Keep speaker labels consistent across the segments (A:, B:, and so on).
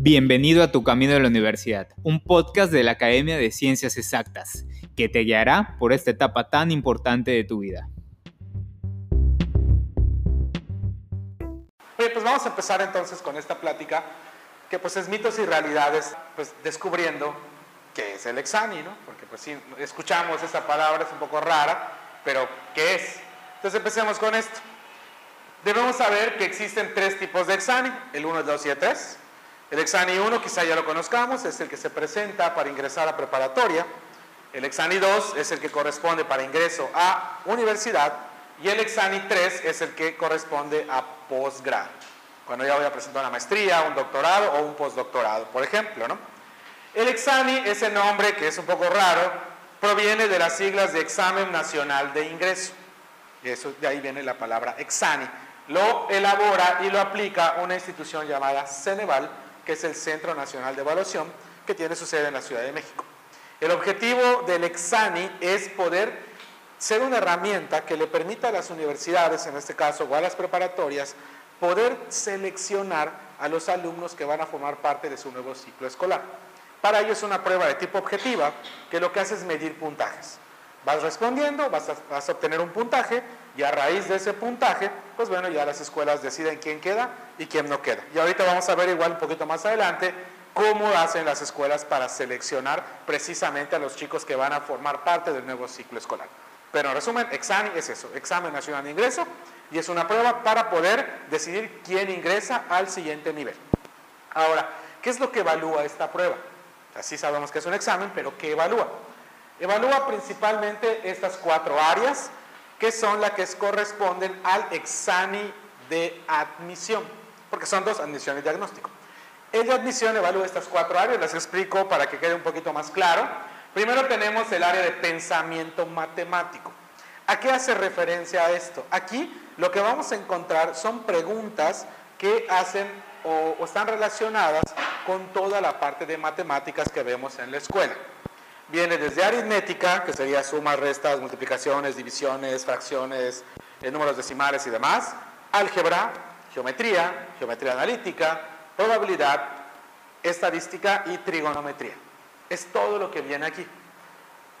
A: Bienvenido a Tu Camino de la Universidad, un podcast de la Academia de Ciencias Exactas, que te guiará por esta etapa tan importante de tu vida.
B: Bien, pues vamos a empezar entonces con esta plática, que pues es mitos y realidades, pues descubriendo qué es el exani, ¿no? Porque pues sí, escuchamos esa palabra, es un poco rara, pero ¿qué es? Entonces empecemos con esto. Debemos saber que existen tres tipos de exani, el 1, el 2 y el 3. El Exani 1 quizá ya lo conozcamos, es el que se presenta para ingresar a preparatoria. El Exani 2 es el que corresponde para ingreso a universidad. Y el Exani 3 es el que corresponde a posgrado. Cuando ya voy a presentar una maestría, un doctorado o un postdoctorado, por ejemplo. ¿no? El Exani, ese nombre que es un poco raro, proviene de las siglas de Examen Nacional de Ingreso. Eso, de ahí viene la palabra Exani. Lo elabora y lo aplica una institución llamada Ceneval, que es el Centro Nacional de Evaluación, que tiene su sede en la Ciudad de México. El objetivo del Exani es poder ser una herramienta que le permita a las universidades, en este caso, o a las preparatorias, poder seleccionar a los alumnos que van a formar parte de su nuevo ciclo escolar. Para ello es una prueba de tipo objetiva que lo que hace es medir puntajes. Vas respondiendo, vas a, vas a, obtener un puntaje y a raíz de ese puntaje, pues bueno, ya las escuelas deciden quién queda y quién no queda. Y ahorita vamos a ver igual un poquito más adelante cómo hacen las escuelas para seleccionar precisamente a los chicos que van a formar parte del nuevo ciclo escolar. Pero en resumen, examen es eso, examen nacional de ingreso y es una prueba para poder decidir quién ingresa al siguiente nivel. Ahora, ¿qué es lo que evalúa esta prueba? Así sabemos que es un examen, pero ¿qué evalúa? Evalúa principalmente estas cuatro áreas que son las que corresponden al examen de admisión, porque son dos, admisión y diagnóstico. El de admisión evalúa estas cuatro áreas, las explico para que quede un poquito más claro. Primero tenemos el área de pensamiento matemático. ¿A qué hace referencia esto? Aquí lo que vamos a encontrar son preguntas que hacen o están relacionadas con toda la parte de matemáticas que vemos en la escuela viene desde aritmética, que sería sumas, restas, multiplicaciones, divisiones, fracciones, eh, números decimales y demás, álgebra, geometría, geometría analítica, probabilidad, estadística y trigonometría. Es todo lo que viene aquí.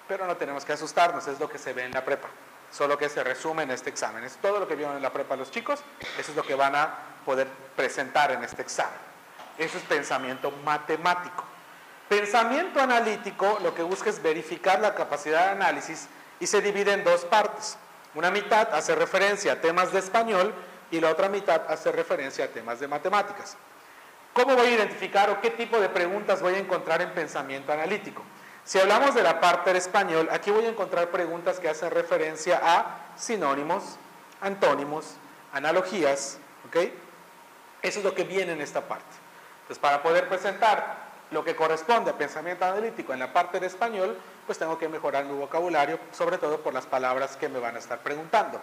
B: Pero no tenemos que asustarnos, es lo que se ve en la prepa. Solo que se resume en este examen. Es todo lo que vieron en la prepa los chicos, eso es lo que van a poder presentar en este examen. Eso es pensamiento matemático. Pensamiento analítico lo que busca es verificar la capacidad de análisis y se divide en dos partes. Una mitad hace referencia a temas de español y la otra mitad hace referencia a temas de matemáticas. ¿Cómo voy a identificar o qué tipo de preguntas voy a encontrar en pensamiento analítico? Si hablamos de la parte de español, aquí voy a encontrar preguntas que hacen referencia a sinónimos, antónimos, analogías, ¿ok? Eso es lo que viene en esta parte. Entonces, para poder presentar lo que corresponde a pensamiento analítico en la parte de español, pues tengo que mejorar mi vocabulario, sobre todo por las palabras que me van a estar preguntando.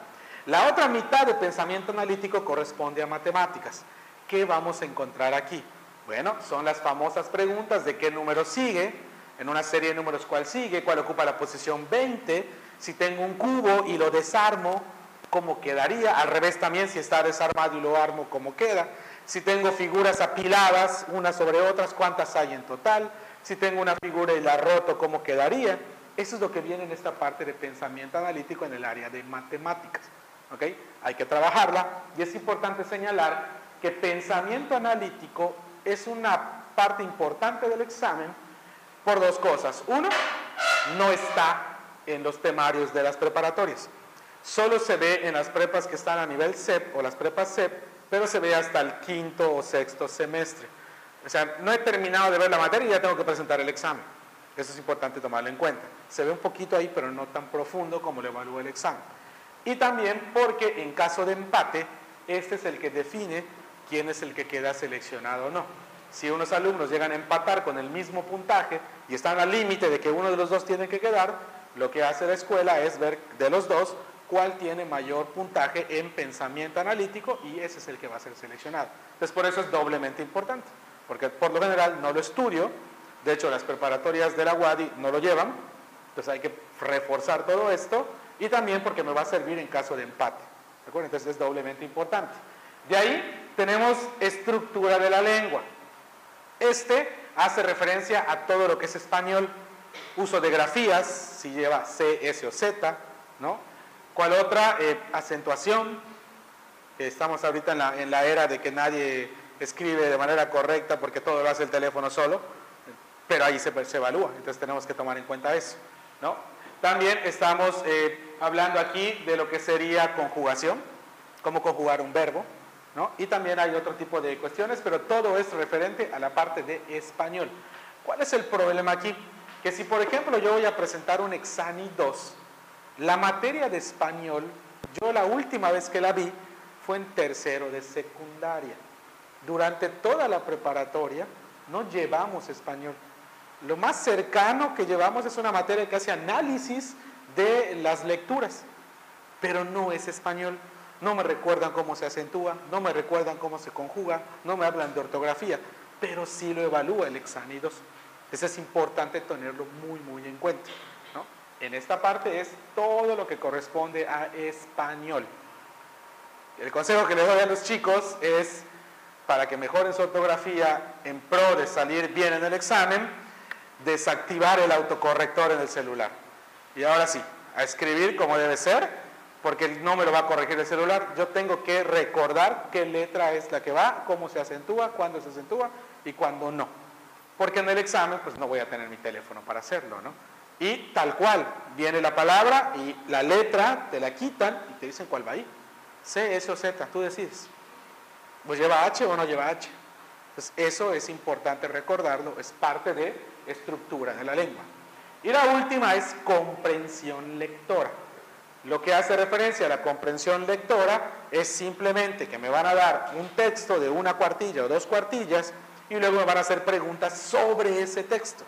B: La otra mitad de pensamiento analítico corresponde a matemáticas. ¿Qué vamos a encontrar aquí? Bueno, son las famosas preguntas de qué número sigue, en una serie de números cuál sigue, cuál ocupa la posición 20, si tengo un cubo y lo desarmo, cómo quedaría, al revés también, si está desarmado y lo armo, cómo queda si tengo figuras apiladas unas sobre otras, cuántas hay en total, si tengo una figura y la roto, cómo quedaría. Eso es lo que viene en esta parte de pensamiento analítico en el área de matemáticas. ¿okay? Hay que trabajarla y es importante señalar que pensamiento analítico es una parte importante del examen por dos cosas. Uno, no está en los temarios de las preparatorias. Solo se ve en las prepas que están a nivel CEP o las prepas CEP pero se ve hasta el quinto o sexto semestre. O sea, no he terminado de ver la materia y ya tengo que presentar el examen. Eso es importante tomarlo en cuenta. Se ve un poquito ahí, pero no tan profundo como lo evalúa el examen. Y también porque en caso de empate, este es el que define quién es el que queda seleccionado o no. Si unos alumnos llegan a empatar con el mismo puntaje y están al límite de que uno de los dos tiene que quedar, lo que hace la escuela es ver de los dos cuál tiene mayor puntaje en pensamiento analítico y ese es el que va a ser seleccionado. Entonces por eso es doblemente importante, porque por lo general no lo estudio, de hecho las preparatorias de la UADI no lo llevan, entonces hay que reforzar todo esto y también porque me va a servir en caso de empate. Entonces es doblemente importante. De ahí tenemos estructura de la lengua. Este hace referencia a todo lo que es español, uso de grafías, si lleva C, S o Z, ¿no? ¿Cuál otra? Eh, acentuación. Estamos ahorita en la, era de que nadie escribe de manera correcta porque todo lo hace el teléfono solo, pero ahí se, evalúa, entonces tenemos que tomar en cuenta eso. También estamos eh, hablando aquí de lo que sería conjugación, cómo conjugar un verbo, ¿no? Y también hay otro tipo de cuestiones, pero todo es referente a la parte de español. ¿Cuál es el problema aquí? Que si, por ejemplo, yo voy a presentar un Exani 2, la materia de español, yo la última vez que la vi fue en tercero de secundaria. Durante toda la preparatoria no llevamos español. Lo más cercano que llevamos es una materia que hace análisis de las lecturas, pero no es español. No me recuerdan cómo se acentúa, no me recuerdan cómo se conjuga, no me hablan de ortografía, pero sí lo evalúa el 2. Eso es importante tenerlo muy, muy en cuenta. En esta parte es todo lo que corresponde a español. El consejo que le doy a los chicos es, para que mejoren su ortografía en pro de salir bien en el examen, desactivar el autocorrector en el celular. Y ahora sí, a escribir como debe ser, porque no me lo va a corregir el celular. Yo tengo que recordar qué letra es la que va, cómo se acentúa, cuándo se acentúa y cuándo no. Porque en el examen pues no voy a tener mi teléfono para hacerlo, ¿no? Y tal cual, viene la palabra y la letra te la quitan y te dicen cuál va ahí. C, S o Z, tú decides. Pues lleva H o no lleva H. Entonces eso es importante recordarlo, es parte de estructura de la lengua. Y la última es comprensión lectora. Lo que hace referencia a la comprensión lectora es simplemente que me van a dar un texto de una cuartilla o dos cuartillas y luego me van a hacer preguntas sobre ese texto.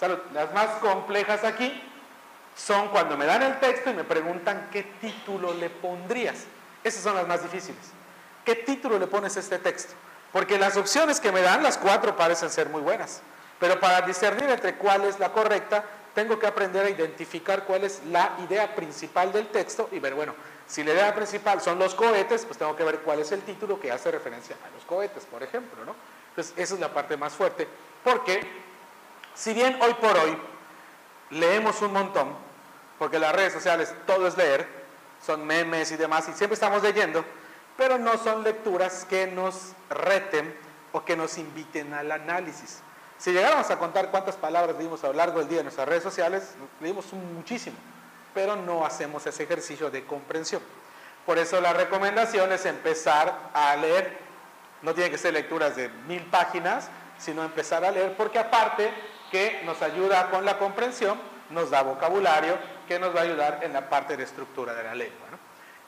B: Las más complejas aquí son cuando me dan el texto y me preguntan qué título le pondrías. Esas son las más difíciles. ¿Qué título le pones a este texto? Porque las opciones que me dan, las cuatro parecen ser muy buenas. Pero para discernir entre cuál es la correcta, tengo que aprender a identificar cuál es la idea principal del texto y ver, bueno, si la idea principal son los cohetes, pues tengo que ver cuál es el título que hace referencia a los cohetes, por ejemplo, ¿no? Entonces, esa es la parte más fuerte, porque si bien hoy por hoy leemos un montón, porque las redes sociales todo es leer, son memes y demás, y siempre estamos leyendo, pero no son lecturas que nos reten o que nos inviten al análisis. Si llegáramos a contar cuántas palabras leímos a lo largo del día en nuestras redes sociales, leímos muchísimo, pero no hacemos ese ejercicio de comprensión. Por eso la recomendación es empezar a leer. No tiene que ser lecturas de mil páginas, sino empezar a leer, porque aparte que nos ayuda con la comprensión, nos da vocabulario que nos va a ayudar en la parte de estructura de la lengua.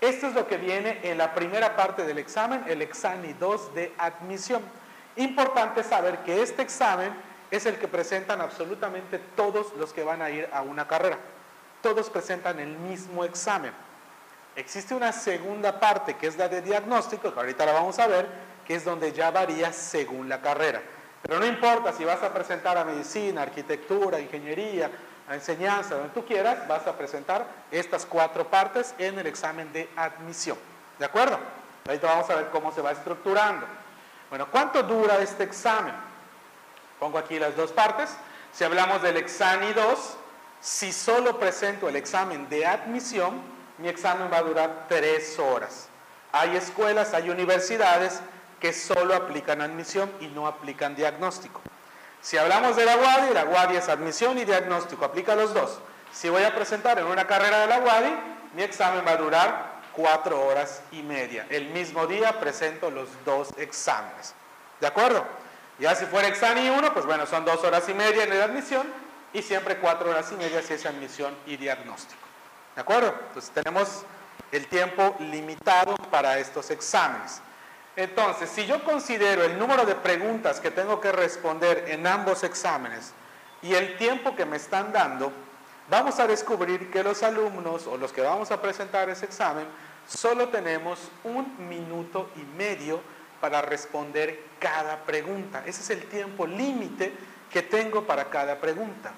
B: Esto es lo que viene en la primera parte del examen, el examen 2 de admisión. Importante saber que este examen es el que presentan absolutamente todos los que van a ir a una carrera. Todos presentan el mismo examen. Existe una segunda parte que es la de diagnóstico, que ahorita la vamos a ver, que es donde ya varía según la carrera. Pero no importa si vas a presentar a medicina, arquitectura, ingeniería, a enseñanza, donde tú quieras, vas a presentar estas cuatro partes en el examen de admisión. ¿De acuerdo? Ahorita vamos a ver cómo se va estructurando. Bueno, ¿cuánto dura este examen? Pongo aquí las dos partes. Si hablamos del examen 2, si solo presento el examen de admisión, mi examen va a durar tres horas. Hay escuelas, hay universidades que solo aplican admisión y no aplican diagnóstico. Si hablamos de la UADI, la UADI es admisión y diagnóstico, aplica los dos. Si voy a presentar en una carrera de la UADI, mi examen va a durar cuatro horas y media. El mismo día presento los dos exámenes. ¿De acuerdo? Ya si fuera examen 1, pues bueno, son dos horas y media en la admisión y siempre cuatro horas y media si es admisión y diagnóstico. ¿De acuerdo? Entonces tenemos el tiempo limitado para estos exámenes. Entonces, si yo considero el número de preguntas que tengo que responder en ambos exámenes y el tiempo que me están dando, vamos a descubrir que los alumnos o los que vamos a presentar ese examen solo tenemos un minuto y medio para responder cada pregunta. Ese es el tiempo límite que tengo para cada pregunta.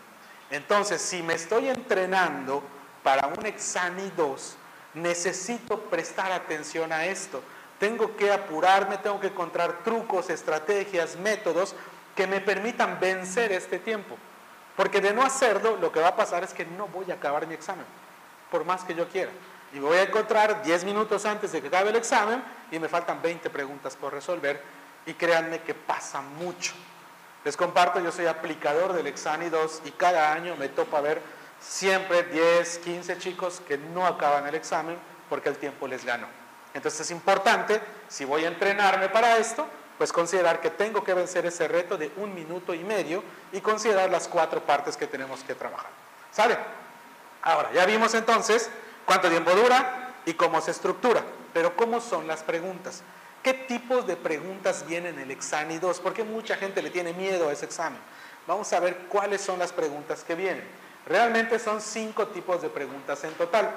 B: Entonces, si me estoy entrenando para un examen 2, necesito prestar atención a esto tengo que apurarme, tengo que encontrar trucos, estrategias, métodos que me permitan vencer este tiempo. Porque de no hacerlo, lo que va a pasar es que no voy a acabar mi examen, por más que yo quiera. Y voy a encontrar 10 minutos antes de que acabe el examen y me faltan 20 preguntas por resolver. Y créanme que pasa mucho. Les comparto, yo soy aplicador del Exani 2 y cada año me topa ver siempre 10, 15 chicos que no acaban el examen porque el tiempo les ganó. Entonces es importante, si voy a entrenarme para esto, pues considerar que tengo que vencer ese reto de un minuto y medio y considerar las cuatro partes que tenemos que trabajar. ¿Sale? Ahora, ya vimos entonces cuánto tiempo dura y cómo se estructura, pero ¿cómo son las preguntas? ¿Qué tipos de preguntas vienen en el examen 2? Porque mucha gente le tiene miedo a ese examen. Vamos a ver cuáles son las preguntas que vienen. Realmente son cinco tipos de preguntas en total.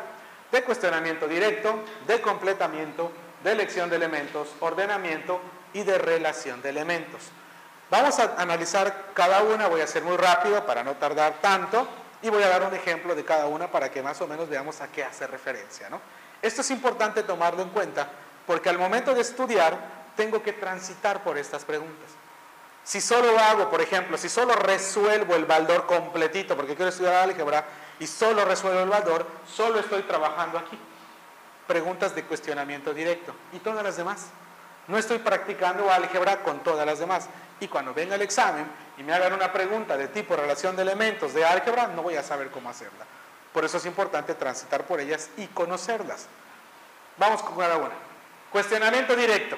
B: De cuestionamiento directo, de completamiento, de elección de elementos, ordenamiento y de relación de elementos. Vamos a analizar cada una, voy a ser muy rápido para no tardar tanto y voy a dar un ejemplo de cada una para que más o menos veamos a qué hace referencia. ¿no? Esto es importante tomarlo en cuenta porque al momento de estudiar tengo que transitar por estas preguntas. Si solo hago, por ejemplo, si solo resuelvo el baldor completito porque quiero estudiar álgebra y solo resuelvo el baldor, solo estoy trabajando aquí. Preguntas de cuestionamiento directo y todas las demás. No estoy practicando álgebra con todas las demás. Y cuando venga el examen y me hagan una pregunta de tipo relación de elementos de álgebra, no voy a saber cómo hacerla. Por eso es importante transitar por ellas y conocerlas. Vamos con cada una. Cuestionamiento directo.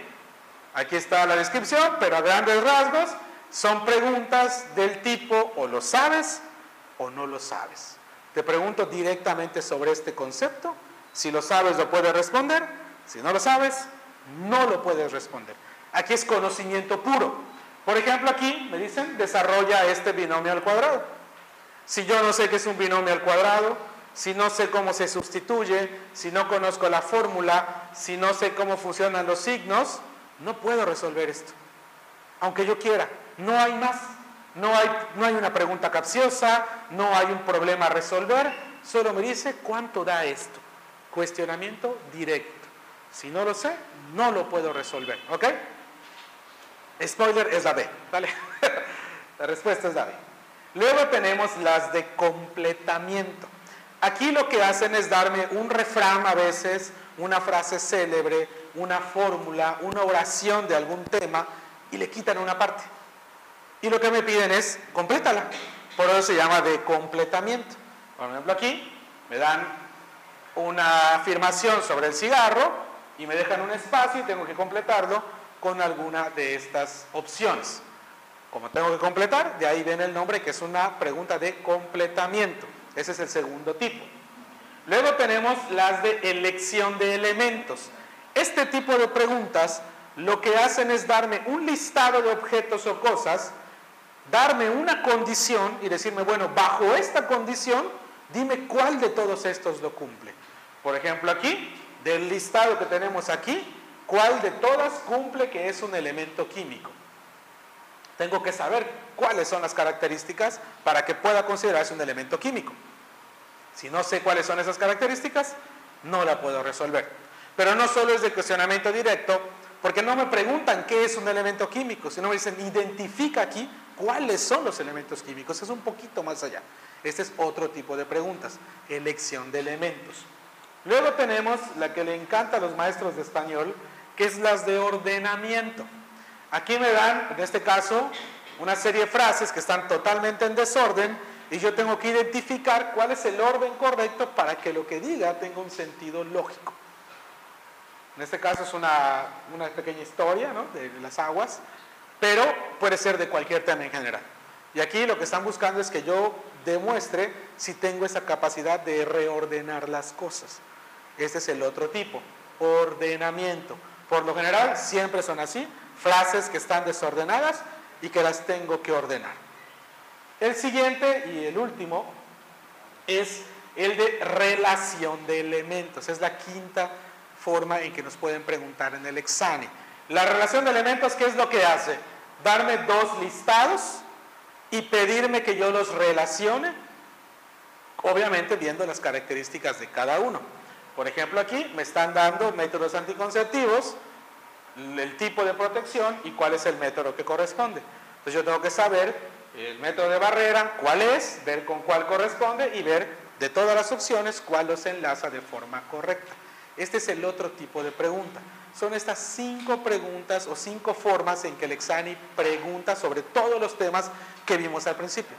B: Aquí está la descripción, pero a grandes rasgos son preguntas del tipo o lo sabes o no lo sabes. Te pregunto directamente sobre este concepto. Si lo sabes, lo puedes responder. Si no lo sabes, no lo puedes responder. Aquí es conocimiento puro. Por ejemplo, aquí me dicen, desarrolla este binomio al cuadrado. Si yo no sé qué es un binomio al cuadrado, si no sé cómo se sustituye, si no conozco la fórmula, si no sé cómo funcionan los signos, no puedo resolver esto. Aunque yo quiera, no hay más. No hay, no hay una pregunta capciosa, no hay un problema a resolver, solo me dice cuánto da esto. Cuestionamiento directo. Si no lo sé, no lo puedo resolver. ¿Ok? Spoiler es la B. ¿Vale? la respuesta es la B. Luego tenemos las de completamiento. Aquí lo que hacen es darme un refrán a veces, una frase célebre, una fórmula, una oración de algún tema y le quitan una parte. Y lo que me piden es complétala. Por eso se llama de completamiento. Por ejemplo, aquí me dan una afirmación sobre el cigarro y me dejan un espacio y tengo que completarlo con alguna de estas opciones. Como tengo que completar, de ahí viene el nombre que es una pregunta de completamiento. Ese es el segundo tipo. Luego tenemos las de elección de elementos. Este tipo de preguntas lo que hacen es darme un listado de objetos o cosas, darme una condición y decirme, bueno, bajo esta condición, dime cuál de todos estos lo cumple. Por ejemplo, aquí del listado que tenemos aquí, cuál de todas cumple que es un elemento químico. Tengo que saber cuáles son las características para que pueda considerarse un elemento químico. Si no sé cuáles son esas características, no la puedo resolver. Pero no solo es de cuestionamiento directo, porque no me preguntan qué es un elemento químico, sino me dicen, identifica aquí cuáles son los elementos químicos. Es un poquito más allá. Este es otro tipo de preguntas, elección de elementos. Luego tenemos la que le encanta a los maestros de español, que es las de ordenamiento. Aquí me dan, en este caso, una serie de frases que están totalmente en desorden y yo tengo que identificar cuál es el orden correcto para que lo que diga tenga un sentido lógico. En este caso es una, una pequeña historia ¿no? de las aguas, pero puede ser de cualquier tema en general. Y aquí lo que están buscando es que yo demuestre si tengo esa capacidad de reordenar las cosas. Este es el otro tipo, ordenamiento. Por lo general siempre son así, frases que están desordenadas y que las tengo que ordenar. El siguiente y el último es el de relación de elementos. Es la quinta forma en que nos pueden preguntar en el examen. La relación de elementos, ¿qué es lo que hace? Darme dos listados y pedirme que yo los relacione, obviamente viendo las características de cada uno. Por ejemplo, aquí me están dando métodos anticonceptivos, el tipo de protección y cuál es el método que corresponde. Entonces yo tengo que saber el método de barrera, cuál es, ver con cuál corresponde y ver de todas las opciones cuál los enlaza de forma correcta. Este es el otro tipo de pregunta. Son estas cinco preguntas o cinco formas en que el Exani pregunta sobre todos los temas que vimos al principio.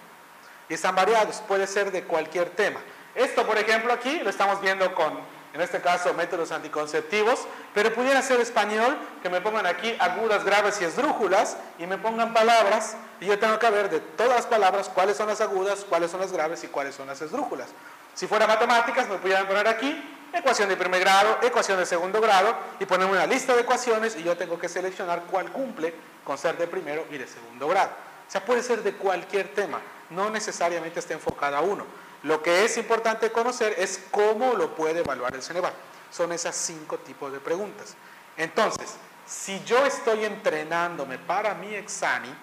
B: Y están variados, puede ser de cualquier tema. Esto, por ejemplo, aquí lo estamos viendo con, en este caso, métodos anticonceptivos, pero pudiera ser español, que me pongan aquí agudas, graves y esdrújulas, y me pongan palabras, y yo tengo que ver de todas las palabras cuáles son las agudas, cuáles son las graves y cuáles son las esdrújulas. Si fuera matemáticas, me pudieran poner aquí ecuación de primer grado, ecuación de segundo grado, y ponerme una lista de ecuaciones y yo tengo que seleccionar cuál cumple con ser de primero y de segundo grado. O sea, puede ser de cualquier tema, no necesariamente está enfocada a uno. Lo que es importante conocer es cómo lo puede evaluar el Ceneval. Son esas cinco tipos de preguntas. Entonces, si yo estoy entrenándome para mi examen,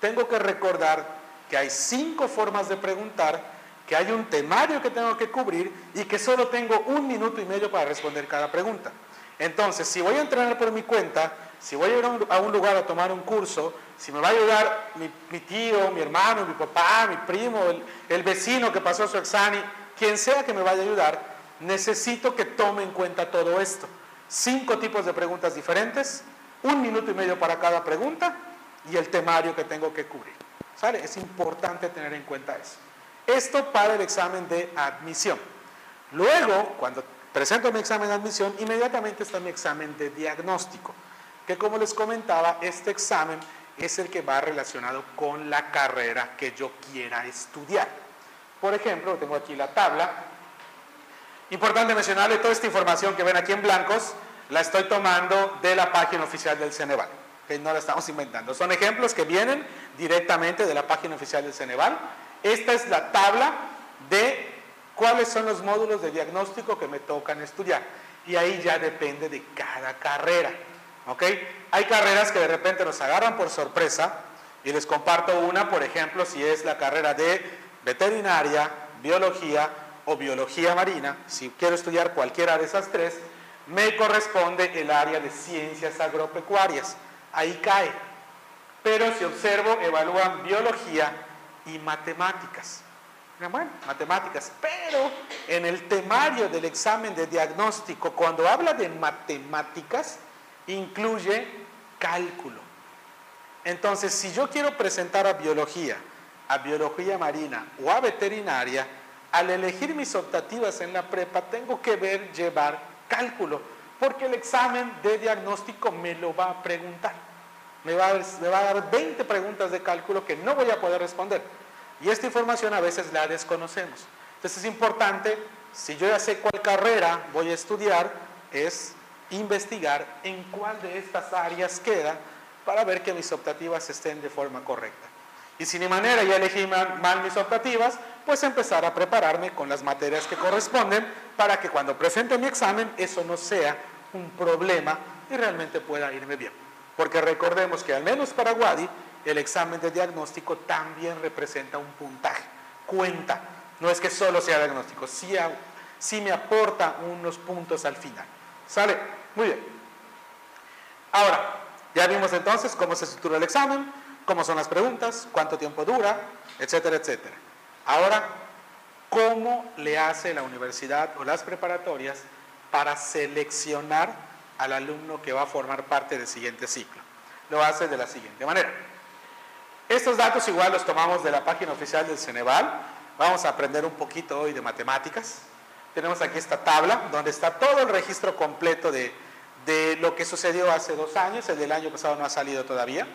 B: tengo que recordar que hay cinco formas de preguntar que hay un temario que tengo que cubrir y que solo tengo un minuto y medio para responder cada pregunta. Entonces, si voy a entrenar por mi cuenta, si voy a ir a un lugar a tomar un curso, si me va a ayudar mi, tío, mi hermano, mi papá, mi primo, el, vecino que pasó su examen, quien sea que me vaya a ayudar, necesito que tome en cuenta todo esto. Cinco tipos de preguntas diferentes, un minuto y medio para cada pregunta y el temario que tengo que cubrir. ¿Sale? Es importante tener en cuenta eso. Esto para el examen de admisión. Luego, cuando presento mi examen de admisión, inmediatamente está mi examen de diagnóstico, que como les comentaba, este examen es el que va relacionado con la carrera que yo quiera estudiar. Por ejemplo, tengo aquí la tabla. Importante mencionarle toda esta información que ven aquí en blancos, la estoy tomando de la página oficial del Ceneval, no la estamos inventando. Son ejemplos que vienen directamente de la página oficial del Ceneval esta es la tabla de cuáles son los módulos de diagnóstico que me tocan estudiar. Y ahí ya depende de cada carrera. ¿Ok? Hay carreras que de repente nos agarran por sorpresa y les comparto una, por ejemplo, si es la carrera de veterinaria, biología o biología marina. Si quiero estudiar cualquiera de esas tres, me corresponde el área de ciencias agropecuarias. Ahí cae. Pero si observo, evalúan biología, y matemáticas. Bueno, matemáticas, pero en el temario del examen de diagnóstico, cuando habla de matemáticas, incluye cálculo. Entonces, si yo quiero presentar a biología, a biología marina o a veterinaria, al elegir mis optativas en la prepa, tengo que ver llevar cálculo, porque el examen de diagnóstico me lo va a preguntar. Me va, a, dar 20 preguntas de cálculo que no voy a poder responder. Y esta información a veces la desconocemos. Entonces es importante, si yo ya sé cuál carrera voy a estudiar, es investigar en cuál de estas áreas queda para ver que mis optativas estén de forma correcta. Y si ni manera ya elegí mal mis optativas, pues empezar a prepararme con las materias que corresponden para que cuando presente mi examen eso no sea un problema y realmente pueda irme bien. Porque recordemos que al menos para Wadi, el examen de diagnóstico también representa un puntaje, cuenta. No es que solo sea diagnóstico, sí, me aporta unos puntos al final. ¿Sale? Muy bien. Ahora, ya vimos entonces cómo se estructura el examen, cómo son las preguntas, cuánto tiempo dura, etcétera, etcétera. Ahora, ¿cómo le hace la universidad o las preparatorias para seleccionar al alumno que va a formar parte del siguiente ciclo. Lo hace de la siguiente manera. Estos datos igual los tomamos de la página oficial del Ceneval. Vamos a aprender un poquito hoy de matemáticas. Tenemos aquí esta tabla donde está todo el registro completo de, lo que sucedió hace dos años. El del año pasado no ha salido todavía.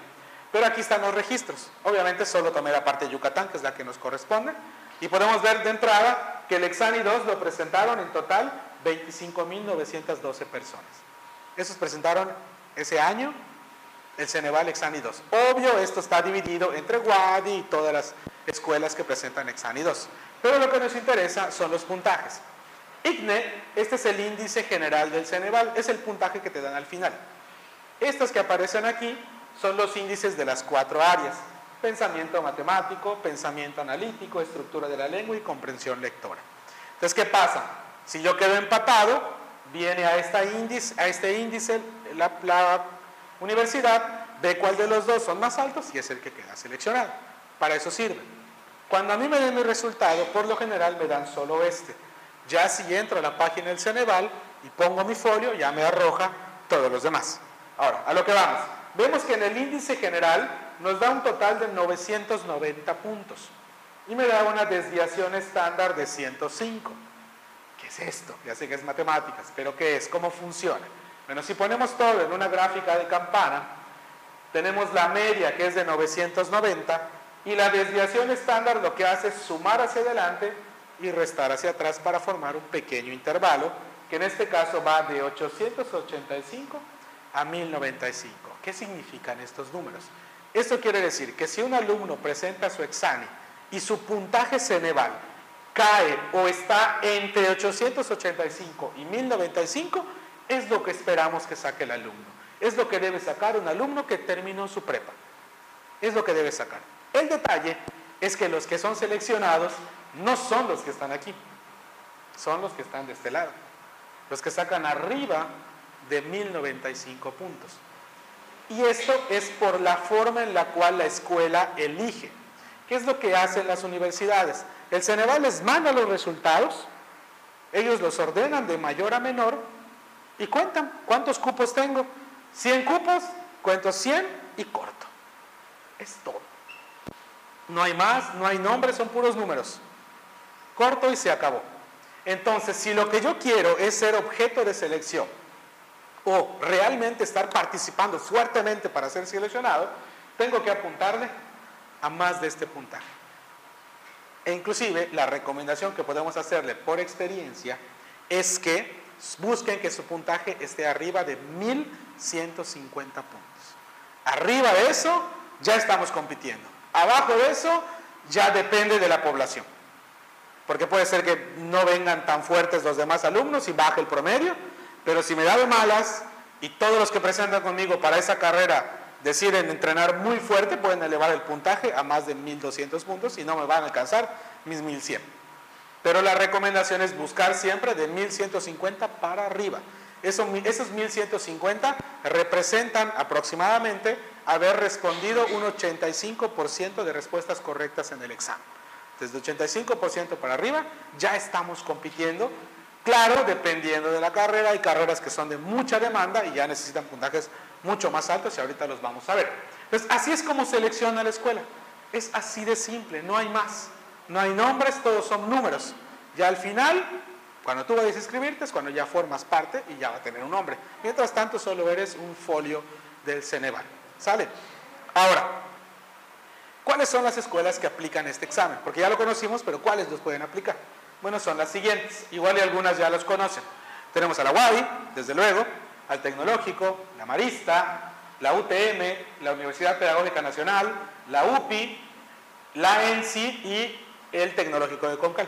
B: Pero aquí están los registros. Obviamente solo tomé la parte de Yucatán, que es la que nos corresponde. Y podemos ver de entrada que el Exani 2 lo presentaron en total 25.912 personas. Esos presentaron ese año el Ceneval Exani 2. Obvio, esto está dividido entre WADI y todas las escuelas que presentan Exani 2. Pero lo que nos interesa son los puntajes. IGNE, este es el índice general del Ceneval, es el puntaje que te dan al final. Estos que aparecen aquí son los índices de las cuatro áreas. Pensamiento matemático, pensamiento analítico, estructura de la lengua y comprensión lectora. Entonces, ¿qué pasa? Si yo quedo empatado, viene a, este índice la, universidad ve cuál de los dos son más altos y es el que queda seleccionado. Para eso sirve. Cuando a mí me den mi resultado, por lo general me dan solo este. Ya si entro a la página del Ceneval y pongo mi folio, ya me arroja todos los demás. Ahora, a lo que vamos. Vemos que en el índice general nos da un total de 990 puntos y me da una desviación estándar de 105. ¿Qué es esto? Ya sé que es matemáticas, pero ¿qué es? ¿Cómo funciona? Bueno, si ponemos todo en una gráfica de campana, tenemos la media que es de 990 y la desviación estándar lo que hace es sumar hacia adelante y restar hacia atrás para formar un pequeño intervalo que en este caso va de 885 a 1095. ¿Qué significan estos números? Esto quiere decir que si un alumno presenta su examen y su puntaje Ceneval cae o está entre 885 y 1095, es lo que esperamos que saque el alumno. Es lo que debe sacar un alumno que terminó su prepa. Es lo que debe sacar. El detalle es que los que son seleccionados no son los que están aquí, son los que están de este lado. Los que sacan arriba de 1095 puntos. Y esto es por la forma en la cual la escuela elige. ¿Qué es lo que hacen las universidades? El Ceneval les manda los resultados, ellos los ordenan de mayor a menor y cuentan cuántos cupos tengo. 100 cupos, cuento 100 y corto. Es todo. No hay más, no hay nombres, son puros números. Corto y se acabó. Entonces, si lo que yo quiero es ser objeto de selección o realmente estar participando fuertemente para ser seleccionado, tengo que apuntarle a más de este puntaje. E inclusive la recomendación que podemos hacerle por experiencia es que busquen que su puntaje esté arriba de 1150 puntos. Arriba de eso ya estamos compitiendo. Abajo de eso ya depende de la población. Porque puede ser que no vengan tan fuertes los demás alumnos y baje el promedio, pero si me da de malas y todos los que presentan conmigo para esa carrera deciden entrenar muy fuerte, pueden elevar el puntaje a más de 1200 puntos y no me van a alcanzar mis 1100. Pero la recomendación es buscar siempre de 1150 para arriba. esos 1150 representan aproximadamente haber respondido un 85% de respuestas correctas en el examen. Desde 85% para arriba ya estamos compitiendo. Claro, dependiendo de la carrera, hay carreras que son de mucha demanda y ya necesitan puntajes mucho más altos y ahorita los vamos a ver. Entonces, así es como selecciona la escuela. Es así de simple, no hay más. No hay nombres, todos son números. Ya al final, cuando tú vayas a inscribirte es cuando ya formas parte y ya va a tener un nombre. Mientras tanto, solo eres un folio del Ceneval. ¿Sale? Ahora, ¿cuáles son las escuelas que aplican este examen? Porque ya lo conocimos, pero ¿cuáles los pueden aplicar? Bueno, son las siguientes. Igual y algunas ya los conocen. Tenemos a la UADI, desde luego, al Tecnológico, la Marista, la UTM, la Universidad Pedagógica Nacional, la UPI, la ENSI y el Tecnológico de Concal.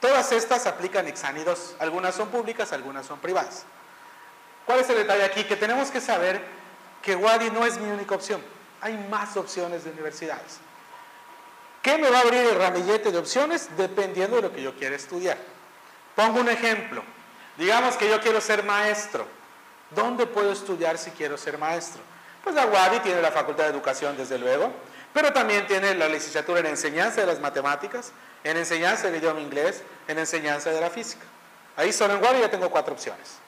B: Todas estas aplican Exani 2. Algunas son públicas, algunas son privadas. ¿Cuál es el detalle aquí? Que tenemos que saber que Wadi no es mi única opción. Hay más opciones de universidades. ¿Qué me va a abrir el ramillete de opciones? Dependiendo de lo que yo quiera estudiar. Pongo un ejemplo. Digamos que yo quiero ser maestro. ¿Dónde puedo estudiar si quiero ser maestro? Pues la UADI tiene la Facultad de Educación, desde luego, pero también tiene la licenciatura en enseñanza de las matemáticas, en enseñanza del idioma inglés, en enseñanza de la física. Ahí solo en UADI ya tengo cuatro opciones.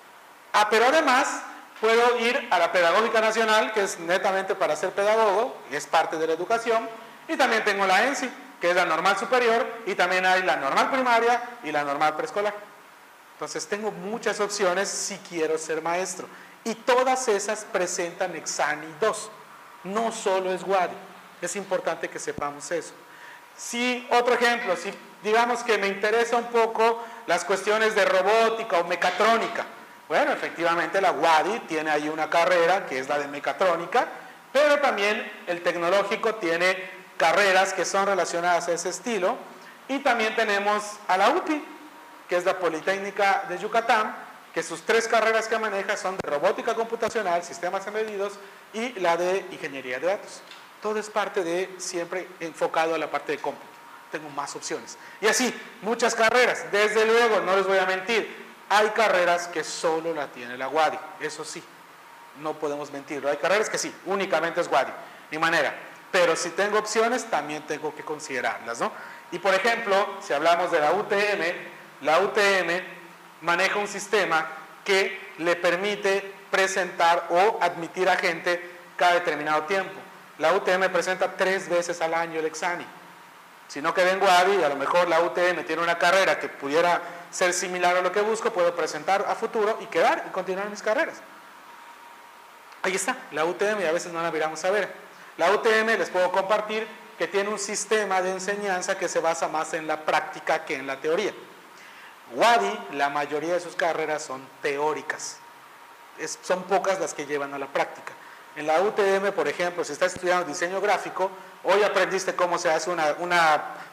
B: Ah, pero además puedo ir a la Pedagógica Nacional, que es netamente para ser pedagogo, y es parte de la educación, y también tengo la ENSI, que es la normal superior, y también hay la normal primaria y la normal preescolar. Entonces tengo muchas opciones si quiero ser maestro. Y todas esas presentan Exani 2. No solo es WADI. Es importante que sepamos eso. Si, otro ejemplo, si digamos que me interesa un poco las cuestiones de robótica o mecatrónica. Bueno, efectivamente la WADI tiene ahí una carrera que es la de mecatrónica, pero también el tecnológico tiene carreras que son relacionadas a ese estilo. Y también tenemos a la UPI, que es la Politécnica de Yucatán, que sus tres carreras que maneja son de robótica computacional, sistemas embebidos y la de ingeniería de datos. Todo es parte de siempre enfocado a la parte de cómputo. Tengo más opciones. Y así, muchas carreras. Desde luego, no les voy a mentir, hay carreras que solo la tiene la WADI, eso sí. no podemos mentirlo. Hay carreras que sí, únicamente es Wadi, ni manera. Pero si tengo opciones, también tengo que considerarlas, ¿no? Y por ejemplo, si hablamos de la UTM, la UTM maneja un sistema que le permite presentar o admitir a gente cada determinado tiempo. La UTM presenta tres veces al año el examen. Si no quedé en Wadi, a lo mejor la UTM tiene una carrera que pudiera ser similar a lo que busco, puedo presentar a futuro y quedar y continuar mis carreras. Ahí está, la UTM y a veces no la miramos a ver. La UTM les puedo compartir que tiene un sistema de enseñanza que se basa más en la práctica que en la teoría. Wadi, la mayoría de sus carreras son teóricas. son pocas las que llevan a la práctica. En la UTM, por ejemplo, si estás estudiando diseño gráfico, hoy aprendiste cómo se hace una,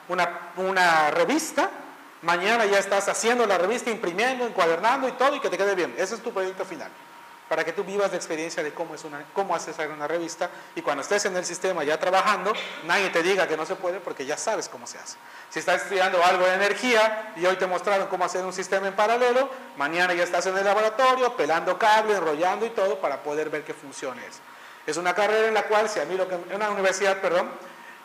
B: una, revista, mañana ya estás haciendo la revista, imprimiendo, encuadernando y todo y que te quede bien. Ese es tu proyecto final para que tú vivas la experiencia de cómo, es una, cómo haces una revista y cuando estés en el sistema ya trabajando, nadie te diga que no se puede porque ya sabes cómo se hace. Si estás estudiando algo de energía y hoy te mostraron cómo hacer un sistema en paralelo, mañana ya estás en el laboratorio pelando cable, enrollando y todo para poder ver que funcione eso. Es una carrera en la cual, si a mí lo que, una universidad, perdón,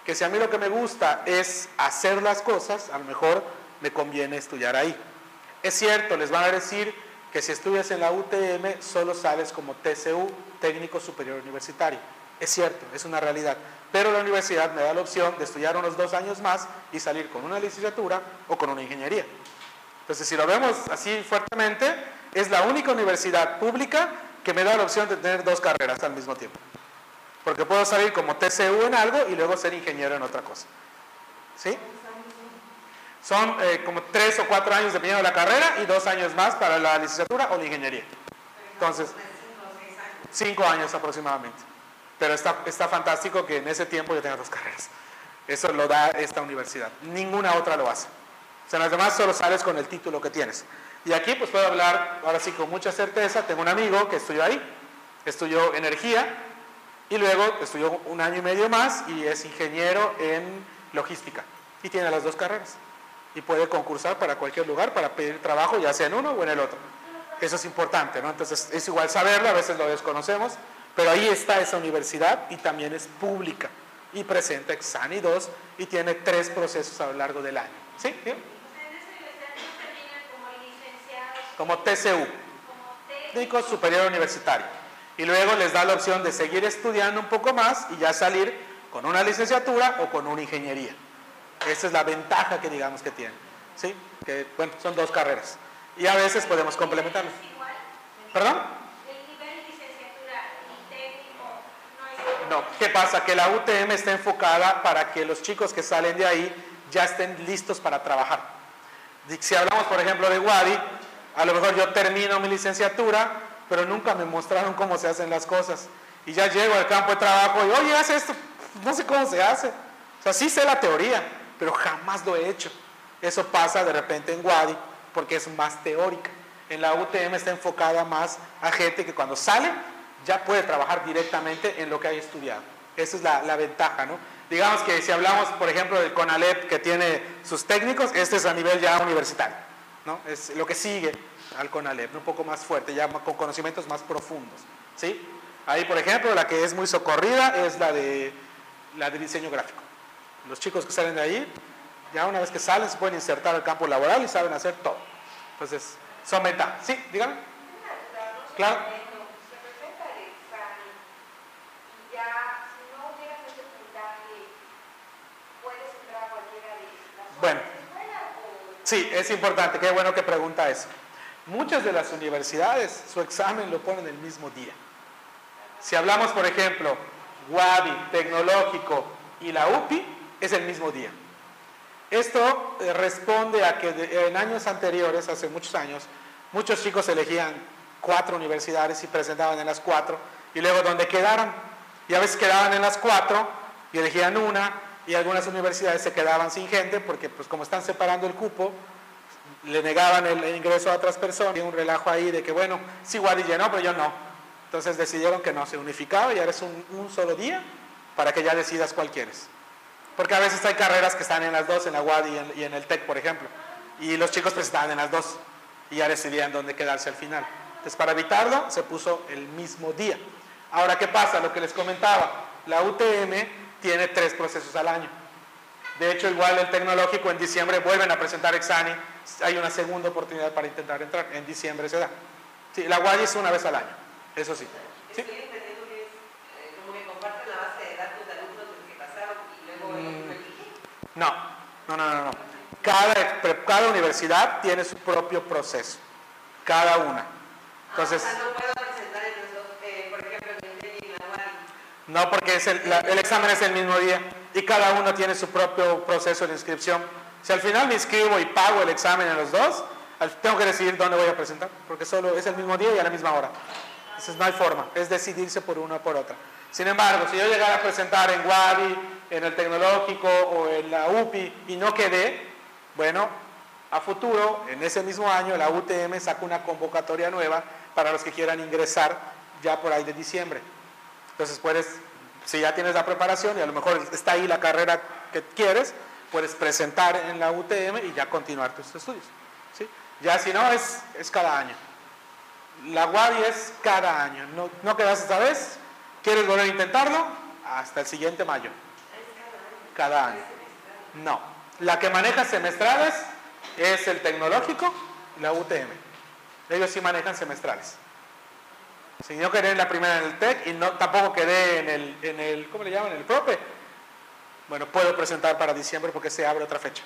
B: que si a mí lo que me gusta es hacer las cosas, a lo mejor me conviene estudiar ahí. Es cierto, les van a decir que si estudias en la UTM solo sales como TCU, técnico superior universitario. Es cierto, es una realidad. Pero la universidad me da la opción de estudiar unos dos años más y salir con una licenciatura o con una ingeniería. Entonces, si lo vemos así fuertemente, es la única universidad pública que me da la opción de tener dos carreras al mismo tiempo. Porque puedo salir como TCU en algo y luego ser ingeniero en otra cosa. ¿Sí? Son eh, como tres o cuatro años dependiendo de la carrera y dos años más para la licenciatura o la ingeniería. Entonces, cinco años aproximadamente. Pero está, está fantástico que en ese tiempo yo tenga dos carreras. Eso lo da esta universidad. Ninguna otra lo hace. O sea, las demás solo sales con el título que tienes. Y aquí pues puedo hablar, ahora sí, con mucha certeza. Tengo un amigo que estudió ahí, estudió energía y luego estudió un año y medio más y es ingeniero en logística. Y tiene las dos carreras y puede concursar para cualquier lugar para pedir trabajo, ya sea en uno o en el otro. Eso es importante, ¿no? Entonces es igual saberlo, a veces lo desconocemos, pero ahí está esa universidad y también es pública y presenta Exani 2 y tiene tres procesos a lo largo del año. ¿Sí? Como TCU, técnico superior universitario. Y luego les da la opción de seguir estudiando un poco más y ya salir con una licenciatura o con una ingeniería. Esa es la ventaja que digamos que tiene. ¿Sí? Que, bueno, son dos carreras. Y a veces podemos complementarlas. ¿Perdón? No, ¿qué pasa? Que la UTM está enfocada para que los chicos que salen de ahí ya estén listos para trabajar. Si hablamos, por ejemplo, de Wadi, a lo mejor yo termino mi licenciatura, pero nunca me mostraron cómo se hacen las cosas. Y ya llego al campo de trabajo y, oye, haz esto, no sé cómo se hace. O sea, sí sé la teoría, pero jamás lo he hecho. Eso pasa de repente en Wadi porque es más teórica. En la UTM está enfocada más a gente que cuando sale ya puede trabajar directamente en lo que haya estudiado. Esa es la, ventaja, ¿no? Digamos que si hablamos, por ejemplo, del CONALEP que tiene sus técnicos, este es a nivel ya universitario, ¿no? Es lo que sigue al CONALEP, un poco más fuerte, ya con conocimientos más profundos, ¿sí? Ahí, por ejemplo, la que es muy socorrida es la de, la de diseño gráfico. Los chicos que salen de ahí, ya una vez que salen, se pueden insertar al campo laboral y saben hacer todo. Entonces, son ventajas. Sí, dígame. Claro. Bueno, sí, es importante, qué bueno que pregunta eso. Muchas de las universidades su examen lo ponen el mismo día. Si hablamos, por ejemplo, Wadi, Tecnológico y la UPI, es el mismo día. Esto eh, responde a que en años anteriores, hace muchos años, muchos chicos elegían cuatro universidades y presentaban en las cuatro, y luego donde quedaran, y a veces quedaban en las cuatro y elegían una, y algunas universidades se quedaban sin gente porque pues como están separando el cupo, le negaban el ingreso a otras personas, y un relajo ahí de que bueno, sí Wadi llenó, pero yo no. Entonces decidieron que no, se unificaba y ahora es un, un solo día para que ya decidas cuál quieres. Porque a veces hay carreras que están en las dos, en la UAD y en, el TEC, por ejemplo. Y los chicos estaban en las dos y ya decidían dónde quedarse al final. Entonces, para evitarlo, se puso el mismo día. Ahora, ¿qué pasa? Lo que les comentaba, la UTM tiene tres procesos al año. De hecho, igual el tecnológico en diciembre vuelven a presentar Exani, hay una segunda oportunidad para intentar entrar, en diciembre se da. Sí, la UADI es una vez al año, eso sí. ¿Sí?
C: Estoy entendiendo que es eh, como que comparten la base de datos de alumnos desde que pasaron y luego ellos lo eligen.
B: No, no, no, no. no. Cada, cada universidad tiene su propio proceso, cada una. Entonces,
C: Ah, o sea, no puedo presentar eh, por ejemplo, el la
B: porque es el, la- el examen es el mismo día y cada uno tiene su propio proceso de inscripción. Si al final me inscribo y pago el examen en los dos, tengo que decidir dónde voy a presentar, porque solo es el mismo día y a la misma hora. Entonces no hay forma, es decidirse por una o por otra. Sin embargo, si yo llegara a presentar en Wadi, en el Tecnológico o en la UPI y no quedé, bueno, a futuro, en ese mismo año, la UTM saca una convocatoria nueva para los que quieran ingresar ya por ahí de diciembre. Entonces puedes, si ya tienes la preparación y a lo mejor está ahí la carrera que quieres, puedes presentar en la UTM y ya continuar tus estudios. ¿sí? Ya si no, es, es cada año. La guardia es cada año. No, no quedas esta vez, quieres volver a intentarlo, hasta el siguiente mayo. Cada año. No. La que maneja semestrales es el tecnológico y la UTM. Ellos sí manejan semestrales. Si yo quedé en la primera en el TEC y no, tampoco quedé en el, en el, ¿cómo le llaman? En el PROPE. Bueno, puedo presentar para diciembre porque se abre otra fecha.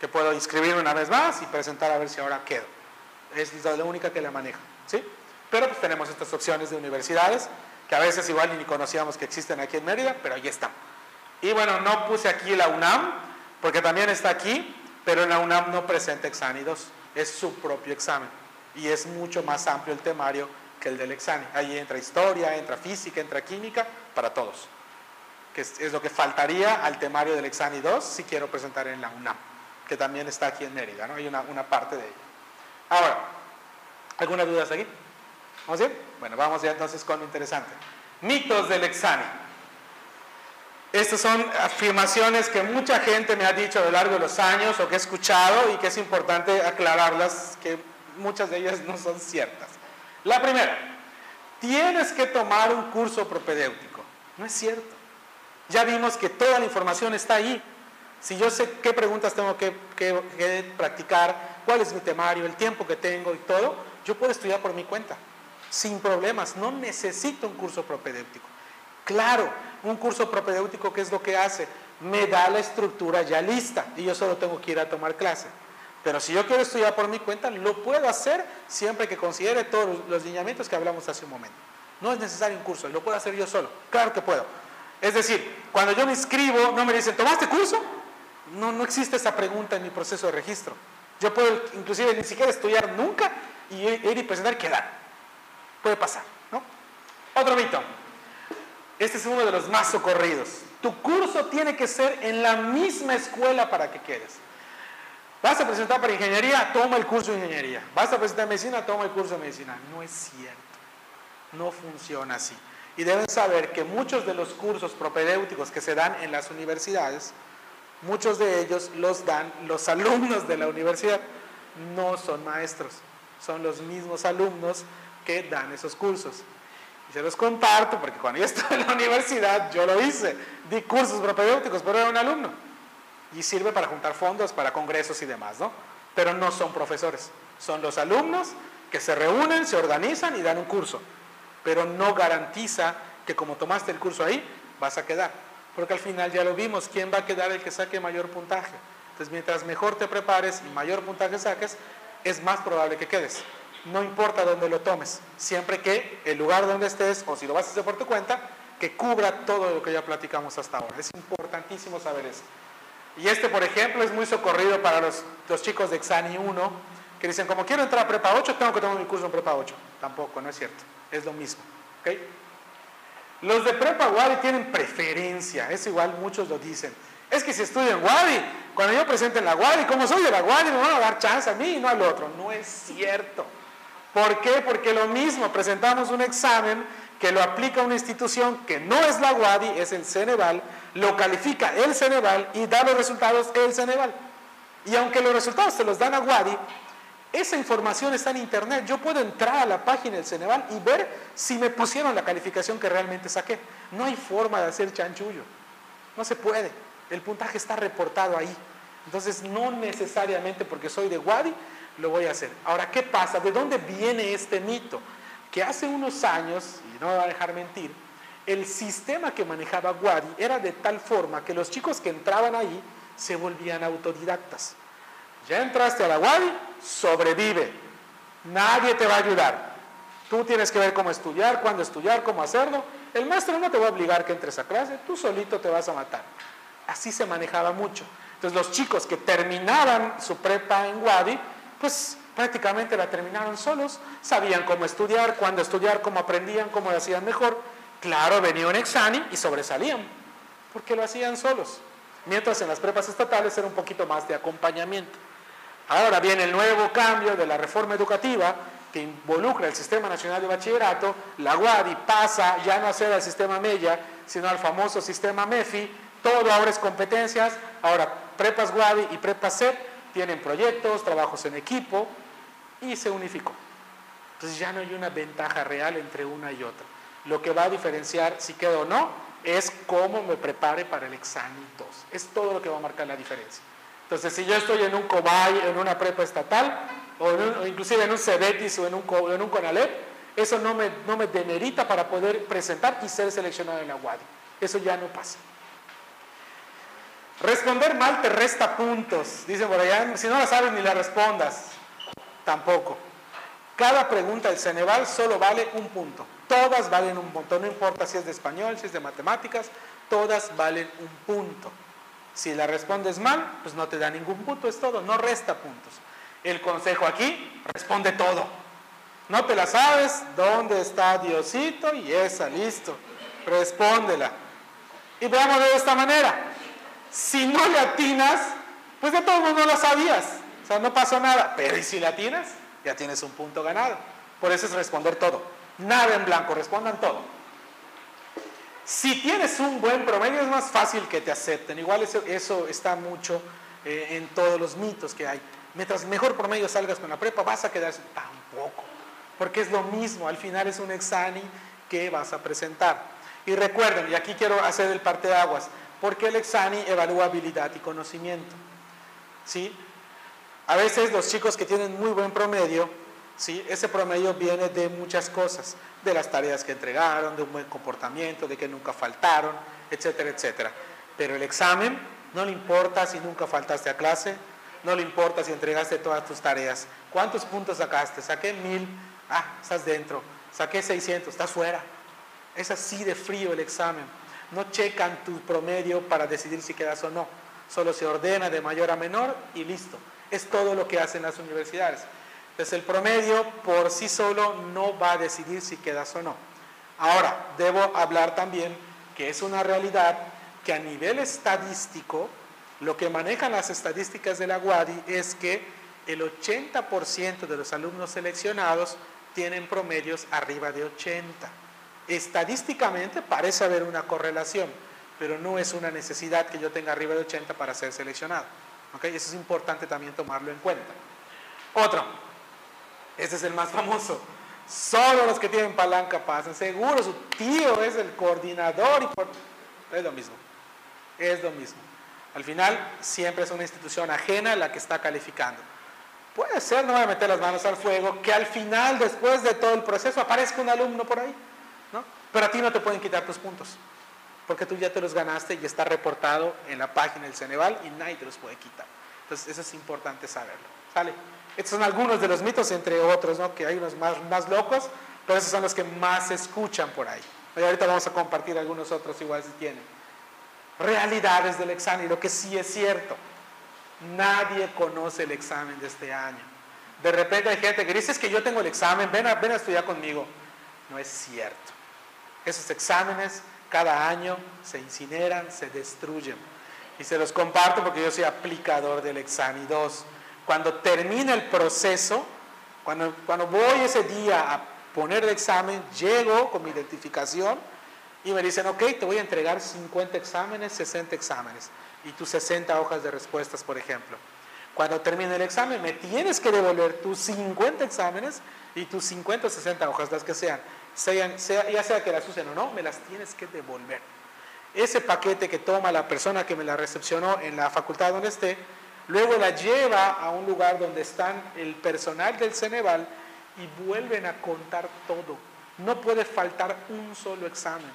B: Que puedo inscribirme una vez más y presentar a ver si ahora quedo. Es la única que la maneja. ¿sí? Pero pues tenemos estas opciones de universidades que a veces igual ni conocíamos que existen aquí en Mérida, pero ahí están. Y bueno, no puse aquí la UNAM, porque también está aquí, pero en la UNAM no presenta Exani 2, es su propio examen. Y es mucho más amplio el temario que el del Exani. Ahí entra historia, entra física, entra química, para todos. Que es, lo que faltaría al temario del Exani 2 si quiero presentar en la UNAM, que también está aquí en Mérida, ¿no? Hay una, parte de ella. Ahora, ¿alguna duda hasta aquí? ¿Vamos bien? Bueno, vamos ya entonces con lo interesante. Mitos del Exani. Estas son afirmaciones que mucha gente me ha dicho a lo largo de los años o que he escuchado y que es importante aclararlas, que muchas de ellas no son ciertas. La primera, tienes que tomar un curso propedéutico. No es cierto. Ya vimos que toda la información está ahí. Si yo sé qué preguntas tengo que, que- que practicar, cuál es mi temario, el tiempo que tengo y todo, yo puedo estudiar por mi cuenta, sin problemas. No necesito un curso propedéutico. Claro, un curso propedéutico, ¿qué es lo que hace? Me da la estructura ya lista y yo solo tengo que ir a tomar clase. Pero si yo quiero estudiar por mi cuenta, lo puedo hacer siempre que considere todos los- lineamientos que hablamos hace un momento. No es necesario un curso, lo puedo hacer yo solo. Claro que puedo. Es decir, cuando yo me inscribo, no me dicen, ¿tomaste curso? No, no existe esa pregunta en mi proceso de registro. Yo puedo inclusive ni siquiera estudiar nunca y ir y presentar quedar. Puede pasar, ¿no? Otro mito. Este es uno de los más socorridos. Tu curso tiene que ser en la misma escuela para que quedes. Vas a presentar para ingeniería, toma el curso de ingeniería. Vas a presentar medicina, toma el curso de medicina. No es cierto. No funciona así. Y deben saber que muchos de los cursos propedéuticos que se dan en las universidades, muchos de ellos los dan los alumnos de la universidad. No son maestros, son los mismos alumnos que dan esos cursos. Se los comparto porque cuando yo estaba en la universidad yo lo hice. Di cursos propedéuticos, pero era un alumno. Y sirve para juntar fondos para congresos y demás, ¿no? Pero no son profesores. Son los alumnos que se reúnen, se organizan y dan un curso. Pero no garantiza que como tomaste el curso ahí, vas a quedar. Porque al final ya lo vimos, ¿quién va a quedar el que saque mayor puntaje? Entonces, mientras mejor te prepares y mayor puntaje saques, es más probable que quedes. No importa dónde lo tomes, siempre que el lugar donde estés, o si lo vas a hacer por tu cuenta, que cubra todo lo que ya platicamos hasta ahora. Es importantísimo saber eso. Y este, por ejemplo, es muy socorrido para los, chicos de Exani 1, que dicen, como quiero entrar a Prepa 8, tengo que tomar mi curso en Prepa 8. Tampoco, no es cierto. Es lo mismo. Los de Prepa Wadi tienen preferencia, es igual, muchos lo dicen. Es que si estudio en Wadi, cuando yo presente en la Wadi, como soy de la Wadi, me van a dar chance a mí y no al otro. No es cierto. ¿Por qué? Porque lo mismo, presentamos un examen que lo aplica una institución que no es la Wadi, es el Ceneval, lo califica el Ceneval y da los resultados el Ceneval. Y aunque los resultados se los dan a Wadi, Esa información está en internet. Yo puedo entrar a la página del Ceneval y ver si me pusieron la calificación que realmente saqué. No hay forma de hacer chanchullo. No se puede. El puntaje está reportado ahí. Entonces, no necesariamente porque soy de Wadi lo voy a hacer. Ahora, ¿qué pasa? ¿De dónde viene este mito? Que hace unos años, y no me va a dejar mentir, el sistema que manejaba Wadi era de tal forma que los chicos que entraban ahí se volvían autodidactas. Ya entraste a la Wadi, sobrevive. Nadie te va a ayudar. Tú tienes que ver cómo estudiar, cuándo estudiar, cómo hacerlo. El maestro no te va a obligar que entres a clase, tú solito te vas a matar. Así se manejaba mucho. Entonces los chicos que terminaban su prepa en Wadi, pues prácticamente la terminaron solos, sabían cómo estudiar, cuándo estudiar, cómo aprendían, cómo lo hacían mejor. Claro, venía un examen y sobresalían, porque lo hacían solos. Mientras en las prepas estatales era un poquito más de acompañamiento. Ahora viene el nuevo cambio de la reforma educativa que involucra el Sistema Nacional de Bachillerato, la UADI pasa ya no a ser al sistema MEIA, sino al famoso sistema MEFI, todo ahora es competencias, ahora prepas UADI y prepas CEP tienen proyectos, trabajos en equipo y se unificó. Entonces ya no hay una ventaja real entre una y otra. Lo que va a diferenciar si quedo o no es cómo me prepare para el examen 2. Es todo lo que va a marcar la diferencia. Entonces, si yo estoy en un COBAY, en una prepa estatal, o, inclusive en un CEBETIS o en un, CONALEP, eso no me, no me demerita para poder presentar y ser seleccionado en la UADI. Eso ya no pasa. Responder mal te resta puntos. Dicen por allá, si no la sabes ni la respondas. Tampoco. Cada pregunta del Ceneval solo vale un punto. Todas valen un punto. No importa si es de español, si es de matemáticas, todas valen un punto. Si la respondes mal, pues no te da ningún punto, es todo, no resta puntos. El consejo aquí, responde todo. No te la sabes, ¿dónde está Diosito? Y esa, listo. Respóndela. Y veamos de esta manera. Si no le atinas, pues de todo no lo sabías. O sea, no pasó nada. Pero ¿y si le atinas? Ya tienes un punto ganado. Por eso es responder todo. Nada en blanco, respondan todo. Si tienes un buen promedio es más fácil que te acepten. Igual eso, está mucho eh, en todos los mitos que hay. Mientras mejor promedio salgas con la prepa, vas a quedar tampoco. Porque es lo mismo, al final es un examen que vas a presentar. Y recuerden, y aquí quiero hacer el parte de aguas, porque el examen evalúa habilidad y conocimiento. ¿Sí? A veces los chicos que tienen muy buen promedio, ¿sí? ese promedio viene de muchas cosas de las tareas que entregaron, de un buen comportamiento, de que nunca faltaron, etcétera, etcétera. Pero el examen no le importa si nunca faltaste a clase, no le importa si entregaste todas tus tareas. ¿Cuántos puntos sacaste? Saqué mil, ah, estás dentro. Saqué 600, estás fuera. Es así de frío el examen. No checan tu promedio para decidir si quedas o no. Solo se ordena de mayor a menor y listo. Es todo lo que hacen las universidades. Entonces el promedio por sí solo no va a decidir si quedas o no. Ahora, debo hablar también que es una realidad que a nivel estadístico, lo que manejan las estadísticas de la UADI es que el 80% de los alumnos seleccionados tienen promedios arriba de 80. Estadísticamente parece haber una correlación, pero no es una necesidad que yo tenga arriba de 80 para ser seleccionado. ¿Okay? Eso es importante también tomarlo en cuenta. Otro, ese es el más famoso. Solo los que tienen palanca pasan. Seguro su tío es el coordinador y es lo mismo. Es lo mismo. Al final siempre es una institución ajena la que está calificando. Puede ser, no voy a meter las manos al fuego, que al final, después de todo el proceso, aparezca un alumno por ahí. ¿No? Pero a ti no te pueden quitar tus puntos. Porque tú ya te los ganaste y está reportado en la página del Ceneval y nadie te los puede quitar. Entonces, eso es importante saberlo. ¿Sale? Estos son algunos de los mitos, entre otros, ¿no? que hay unos más, más locos, pero esos son los que más se escuchan por ahí. Y ahorita vamos a compartir algunos otros igual si tienen. Realidades del examen, lo que sí es cierto. Nadie conoce el examen de este año. De repente hay gente que dice es que yo tengo el examen, ven a, ven a estudiar conmigo. No es cierto. Esos exámenes cada año se incineran, se destruyen. Y se los comparto porque yo soy aplicador del examen 2 cuando termina el proceso, cuando, cuando voy ese día a poner el examen, llego con mi identificación y me dicen, ok, te voy a entregar 50 exámenes, 60 exámenes y tus 60 hojas de respuestas, por ejemplo. Cuando termine el examen, me tienes que devolver tus 50 exámenes y tus 50 o 60 hojas, las que sean. Sean sea, ya sea que las usen o no, me las tienes que devolver. Ese paquete que toma la persona que me la recepcionó en la facultad donde esté, luego la lleva a un lugar donde están el personal del Ceneval y vuelven a contar todo. No puede faltar un solo examen.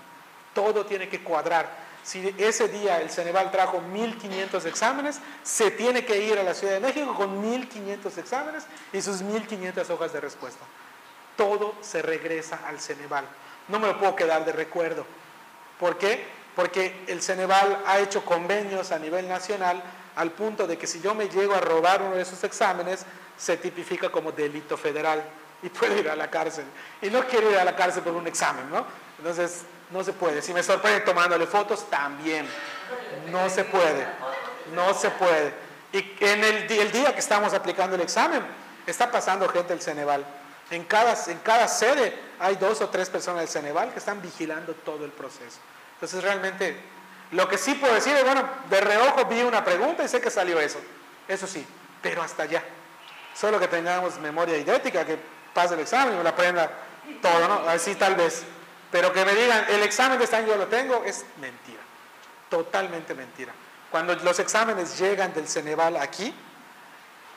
B: Todo tiene que cuadrar. Si ese día el Ceneval trajo 1.500 exámenes, se tiene que ir a la Ciudad de México con 1.500 exámenes y sus 1.500 hojas de respuesta. Todo se regresa al Ceneval. No me lo puedo quedar de recuerdo. ¿Por qué? Porque el Ceneval ha hecho convenios a nivel nacional al punto de que si yo me llego a robar uno de esos exámenes, se tipifica como delito federal y puedo ir a la cárcel. Y no quiero ir a la cárcel por un examen, ¿no? Entonces, no se puede. Si me sorprende tomándole fotos, también. No se puede. No se puede. Y en el, día que estamos aplicando el examen, está pasando gente del Ceneval. En cada, en cada sede hay dos o tres personas del Ceneval que están vigilando todo el proceso. Entonces, realmente, lo que sí puedo decir es, bueno, de reojo vi una pregunta y sé que salió eso. Eso sí, pero hasta allá. Solo que tengamos memoria idéntica, que pase el examen y me lo aprenda todo, ¿no? Así tal vez. Pero que me digan, el examen de este año lo tengo, es mentira. Totalmente mentira. Cuando los exámenes llegan del Ceneval aquí,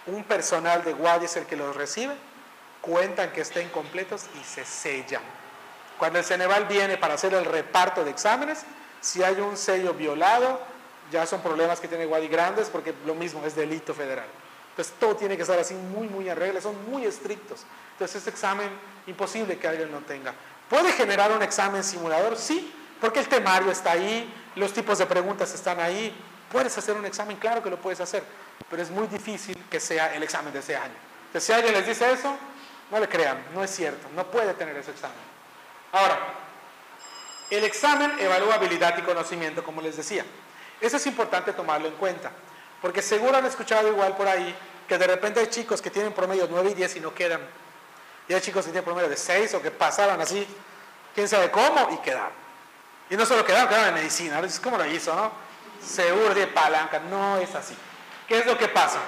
B: un personal de guardia es el que los recibe, cuentan que estén completos y se sellan. Cuando el Ceneval viene para hacer el reparto de exámenes, si hay un sello violado, ya son problemas que tiene Guadi grandes porque lo mismo es delito federal. Entonces todo tiene que estar así muy, muy en regla, son muy estrictos. Entonces este examen imposible que alguien no tenga. ¿Puede generar un examen simulador? Sí, porque el temario está ahí, los tipos de preguntas están ahí. Puedes hacer un examen, claro que lo puedes hacer, pero es muy difícil que sea el examen de ese año. Entonces, si alguien les dice eso, no le crean, no es cierto, no puede tener ese examen. Ahora, el examen evalúa habilidad y conocimiento, como les decía. Eso es importante tomarlo en cuenta, porque seguro han escuchado igual por ahí que de repente hay chicos que tienen promedio 9 y 10 y no quedan y hay chicos que tienen promedio de 6 o que pasaron así, quién sabe cómo, y quedaron. Y no solo quedaron, quedaron en medicina. ¿Cómo lo hizo, no? Seguro de palanca. No es así. ¿Qué es lo que pasa?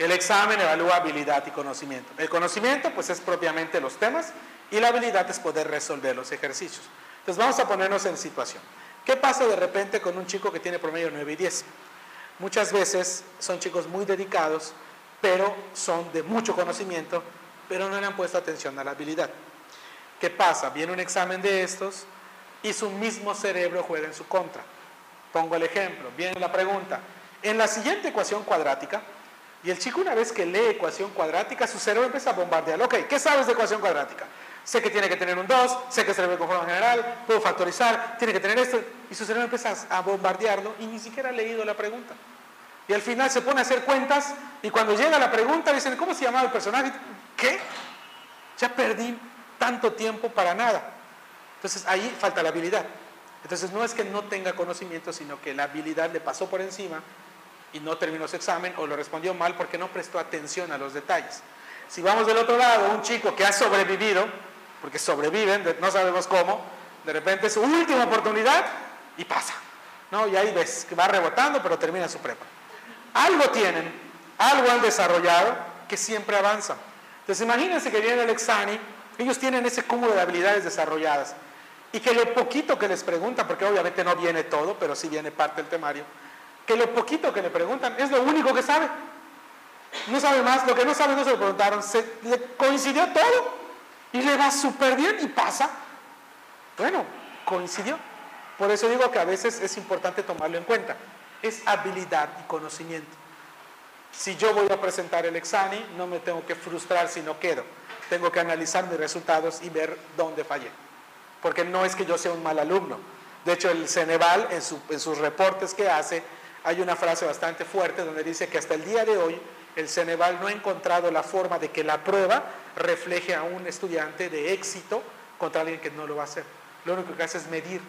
B: El examen evalúa habilidad y conocimiento. El conocimiento, pues, es propiamente los temas y la habilidad es poder resolver los ejercicios. Entonces, vamos a ponernos en situación. ¿Qué pasa de repente con un chico que tiene promedio 9 y 10? Muchas veces son chicos muy dedicados, pero son de mucho conocimiento, pero no le han puesto atención a la habilidad. ¿Qué pasa? Viene un examen de estos y su mismo cerebro juega en su contra. Pongo el ejemplo, viene la pregunta. En la siguiente ecuación cuadrática, y el chico una vez que lee ecuación cuadrática, su cerebro empieza a bombardear. Ok, ¿qué sabes de ecuación cuadrática? Sé que tiene que tener un 2, sé que es el conforma general, puedo factorizar, tiene que tener esto. Y su cerebro empieza a bombardearlo y ni siquiera ha leído la pregunta. Y al final se pone a hacer cuentas y cuando llega la pregunta dicen, ¿cómo se llamaba el personaje? ¿Qué? Ya perdí tanto tiempo para nada. Entonces ahí falta la habilidad. Entonces no es que no tenga conocimiento, sino que la habilidad le pasó por encima y no terminó su examen o lo respondió mal porque no prestó atención a los detalles. Si vamos del otro lado, un chico que ha sobrevivido, porque sobreviven, no sabemos cómo, de repente es su última oportunidad y pasa. ¿no? Y ahí ves que va rebotando, pero termina su prepa. Algo tienen, algo han desarrollado que siempre avanza. Entonces imagínense que viene el Exani, ellos tienen ese cúmulo de habilidades desarrolladas y que lo poquito que les preguntan, porque obviamente no viene todo, pero sí viene parte del temario, que lo poquito que le preguntan es lo único que sabe. No sabe más, lo que no sabe no se lo preguntaron, se, le coincidió todo y le va súper bien y pasa. Bueno, coincidió. Por eso digo que a veces es importante tomarlo en cuenta. Es habilidad y conocimiento. Si yo voy a presentar el examen, no me tengo que frustrar si no quedo. Tengo que analizar mis resultados y ver dónde fallé. Porque no es que yo sea un mal alumno. De hecho, el Ceneval, en, en sus reportes que hace, hay una frase bastante fuerte donde dice que hasta el día de hoy el Ceneval no ha encontrado la forma de que la prueba refleje a un estudiante de éxito contra alguien que no lo va a hacer. Lo único que hace es medir.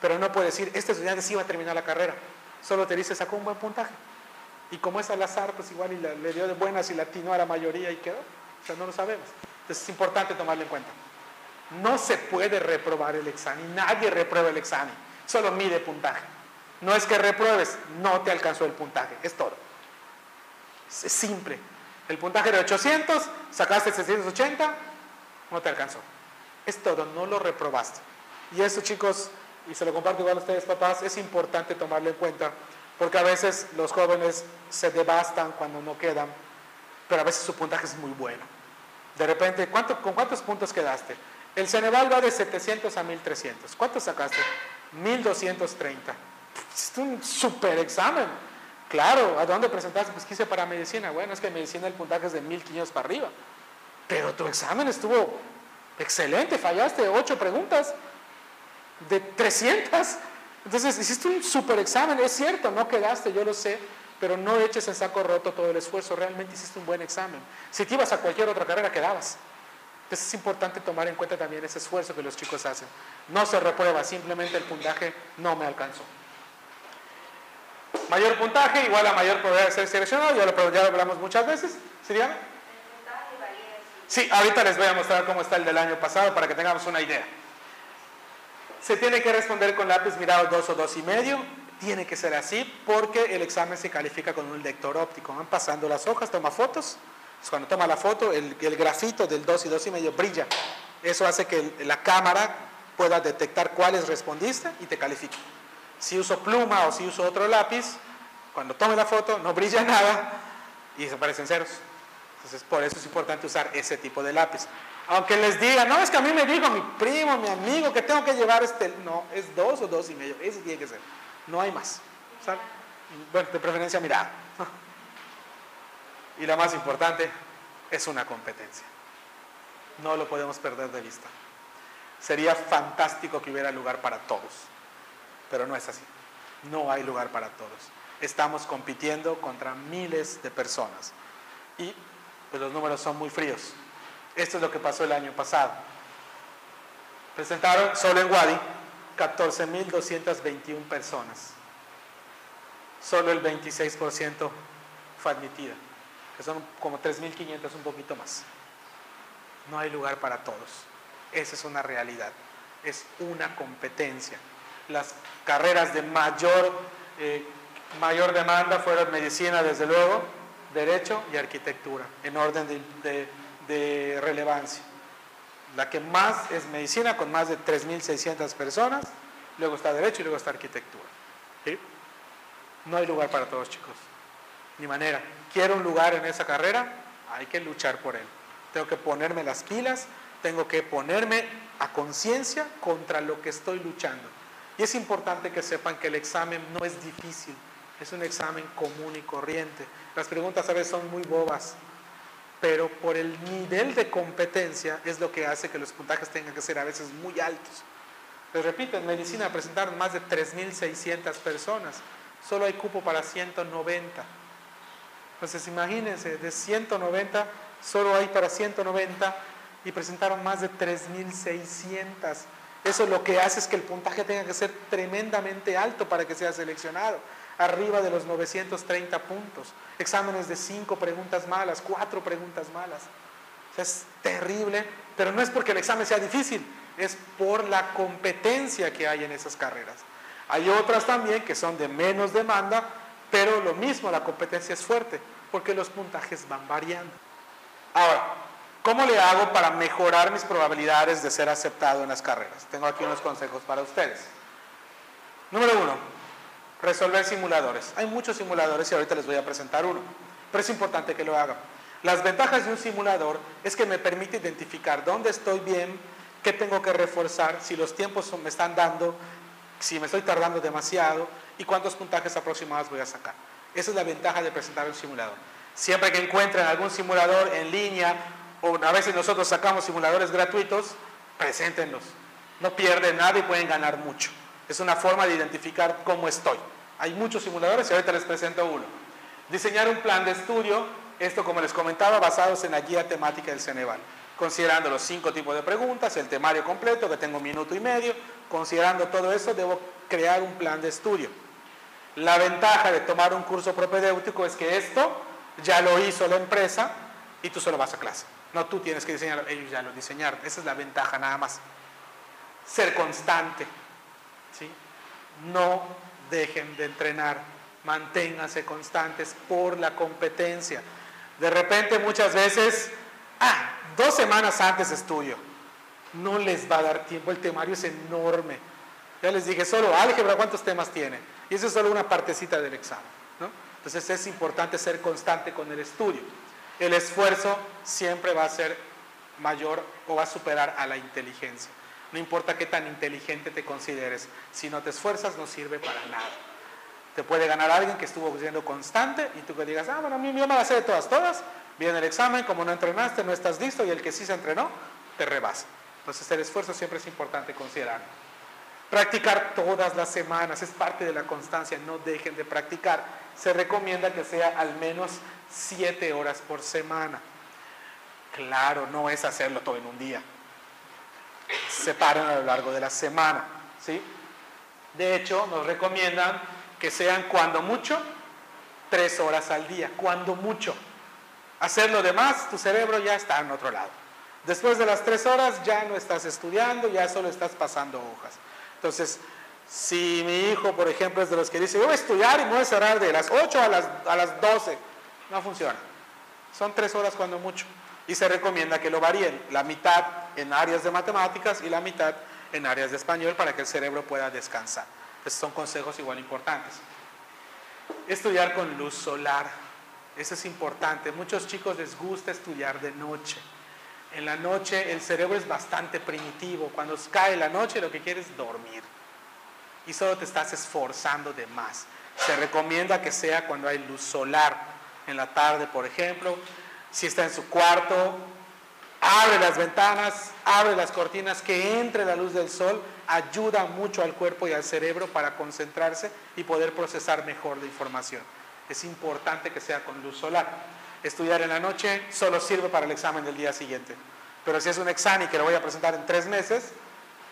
B: Pero no puede decir, este estudiante sí va a terminar la carrera. Solo te dice, sacó un buen puntaje. Y como es al azar, pues igual y le dio de buenas y latinó a la mayoría y quedó. O sea, no lo sabemos. Entonces es importante tomarlo en cuenta. No se puede reprobar el examen. Nadie reprueba el examen. Solo mide puntaje. No es que repruebes, no te alcanzó el puntaje. Es todo. Es simple. El puntaje era 800, sacaste 780, no te alcanzó. Es todo, no lo reprobaste. Y eso, chicos, y se lo comparto igual a ustedes, papás, es importante tomarlo en cuenta, porque a veces los jóvenes se devastan cuando no quedan, pero a veces su puntaje es muy bueno. De repente, ¿cuánto, ¿con cuántos puntos quedaste? El Ceneval va de 700 a 1300. ¿Cuántos sacaste? 1230. Es un super examen. Claro, ¿a dónde presentaste? Pues quise para medicina. Bueno, es que medicina el puntaje es de 1500 para arriba. Pero tu examen estuvo excelente, fallaste 8 preguntas de 300. Entonces, hiciste un super examen, es cierto, no quedaste, yo lo sé, pero no eches en saco roto todo el esfuerzo, realmente hiciste un buen examen. Si te ibas a cualquier otra carrera, quedabas. Entonces es importante tomar en cuenta también ese esfuerzo que los chicos hacen. No se reprueba, simplemente el puntaje no me alcanzó. Mayor puntaje igual a mayor probabilidad de ser seleccionado, ya lo, ya lo hablamos muchas veces. ¿Sí, dígame? Sí, ahorita les voy a mostrar cómo está el del año pasado para que tengamos una idea. Se tiene que responder con lápiz mirado 2 o dos y medio. Tiene que ser así porque el examen se califica con un lector óptico. Van pasando las hojas, toma fotos. Cuando toma la foto, el, el grafito del 2 y dos y medio brilla. Eso hace que la cámara pueda detectar cuáles respondiste y te califique. Si uso pluma o si uso otro lápiz, cuando tome la foto no brilla nada y se aparecen ceros. Entonces, por eso es importante usar ese tipo de lápiz. Aunque les diga, no, es que a mí me dijo mi primo, mi amigo, que tengo que llevar este. No, es dos o dos y medio. Ese tiene que ser. No hay más. Bueno, de preferencia mirada. Y la más importante, es una competencia. No lo podemos perder de vista. Sería fantástico que hubiera lugar para todos, pero no es así. No hay lugar para todos. Estamos compitiendo contra miles de personas y pues, los números son muy fríos. Esto es lo que pasó el año pasado. Presentaron solo en Wadi 14.221 personas. Solo el 26% fue admitida, que son como 3.500, un poquito más. No hay lugar para todos. Esa es una realidad. Es una competencia. Las carreras de mayor, eh, mayor demanda fueron medicina, desde luego, derecho y arquitectura, en orden de relevancia. La que más es medicina, con más de 3.600 personas, luego está derecho y luego está arquitectura. No hay lugar para todos, chicos. Ni manera. Quiero un lugar en esa carrera, hay que luchar por él. Tengo que ponerme las pilas, tengo que ponerme a conciencia contra lo que estoy luchando. Y es importante que sepan que el examen no es difícil, es un examen común y corriente. Las preguntas a veces son muy bobas, pero por el nivel de competencia es lo que hace que los puntajes tengan que ser a veces muy altos. Les repito, en medicina presentaron más de 3.600 personas, solo hay cupo para 190. Entonces imagínense, de 190 solo hay para 190 y presentaron más de 3.600. Eso lo que hace es que el puntaje tenga que ser tremendamente alto para que sea seleccionado arriba de los 930 puntos. Exámenes de cinco preguntas malas, cuatro preguntas malas. es terrible, pero no es porque el examen sea difícil, es por la competencia que hay en esas carreras. Hay otras también que son de menos demanda, pero lo mismo, la competencia es fuerte, porque los puntajes van variando. Ahora, ¿cómo le hago para mejorar mis probabilidades de ser aceptado en las carreras? Tengo aquí unos consejos para ustedes. Número uno, resolver simuladores. Hay muchos simuladores y ahorita les voy a presentar uno, pero es importante que lo hagan. Las ventajas de un simulador es que me permite identificar dónde estoy bien, qué tengo que reforzar, si los tiempos me están dando, si me estoy tardando demasiado y cuántos puntajes aproximados voy a sacar. Esa es la ventaja de presentar un simulador. Siempre que encuentren algún simulador en línea o a veces nosotros sacamos simuladores gratuitos, preséntenlos. No pierden nada y pueden ganar mucho. Es una forma de identificar cómo estoy. Hay muchos simuladores y ahorita les presento uno. Diseñar un plan de estudio, esto como les comentaba, basados en la guía temática del Ceneval. Considerando los cinco tipos de preguntas, el temario completo, que tengo un minuto y medio, considerando todo eso, debo crear un plan de estudio. La ventaja de tomar un curso propedéutico es que esto ya lo hizo la empresa y tú solo vas a clase. No tú tienes que diseñarlo, ellos ya lo diseñaron. Esa es la ventaja nada más. Ser constante. ¿sí? No dejen de entrenar. Manténganse constantes por la competencia. De repente muchas veces, ah, dos semanas antes estudio. No les va a dar tiempo, el temario es enorme. Ya les dije, solo álgebra, ¿cuántos temas tiene? Y eso es solo una partecita del examen. ¿no? Entonces es importante ser constante con el estudio. El esfuerzo siempre va a ser mayor o va a superar a la inteligencia. No importa qué tan inteligente te consideres, si no te esfuerzas no sirve para nada. Te puede ganar alguien que estuvo siendo constante y tú que digas, ah, bueno, a mí yo me la sé de todas, todas. Viene el examen, como no entrenaste, no estás listo y el que sí se entrenó, te rebasa. Entonces el esfuerzo siempre es importante considerarlo. Practicar todas las semanas es parte de la constancia, no dejen de practicar. Se recomienda que sea al menos siete horas por semana. Claro, no es hacerlo todo en un día separen a lo largo de la semana. ¿sí? De hecho, nos recomiendan que sean cuando mucho tres horas al día, cuando mucho. Hacer lo demás, tu cerebro ya está en otro lado. Después de las tres horas ya no estás estudiando, ya solo estás pasando hojas. Entonces, si mi hijo, por ejemplo, es de los que dice, yo voy a estudiar y me voy a cerrar de las 8 a las, a las 12, no funciona. Son tres horas cuando mucho y se recomienda que lo varíen, la mitad en áreas de matemáticas y la mitad en áreas de español para que el cerebro pueda descansar. Estos son consejos igual importantes. Estudiar con luz solar, eso es importante. Muchos chicos les gusta estudiar de noche. En la noche el cerebro es bastante primitivo. Cuando cae la noche lo que quiere es dormir. Y solo te estás esforzando de más. Se recomienda que sea cuando hay luz solar. En la tarde, por ejemplo, si está en su cuarto, abre las ventanas, abre las cortinas, que entre la luz del sol, ayuda mucho al cuerpo y al cerebro para concentrarse y poder procesar mejor la información. Es importante que sea con luz solar. Estudiar en la noche solo sirve para el examen del día siguiente. Pero si es un examen que lo voy a presentar en tres meses,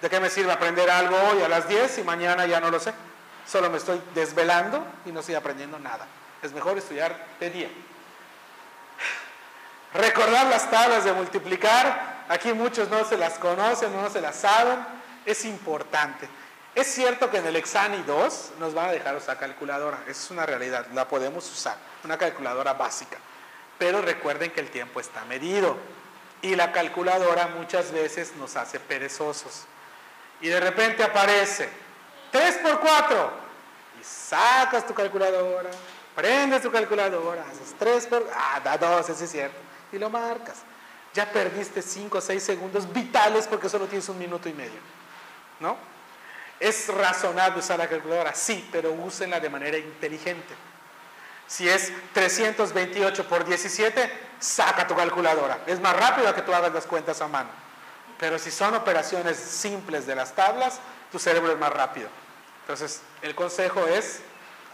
B: ¿de qué me sirve aprender algo hoy a las 10 y mañana ya no lo sé? Solo me estoy desvelando y no estoy aprendiendo nada. Es mejor estudiar de día. Recordar las tablas de multiplicar, aquí muchos no se las conocen, no se las saben, es importante. Es cierto que en el Exani 2 nos van a dejar usar calculadora, es una realidad, la podemos usar, una calculadora básica. Pero recuerden que el tiempo está medido y la calculadora muchas veces nos hace perezosos. Y de repente aparece 3 por 4 y sacas tu calculadora, prendes tu calculadora, haces 3 por... Ah, da 2, eso es cierto y lo marcas. Ya perdiste 5 o 6 segundos vitales porque solo tienes un minuto y medio. ¿No? ¿Es razonable usar la calculadora? Sí, pero úsenla de manera inteligente. Si es 328 por 17, saca tu calculadora. Es más rápido que tú hagas las cuentas a mano. Pero si son operaciones simples de las tablas, tu cerebro es más rápido. Entonces, el consejo es,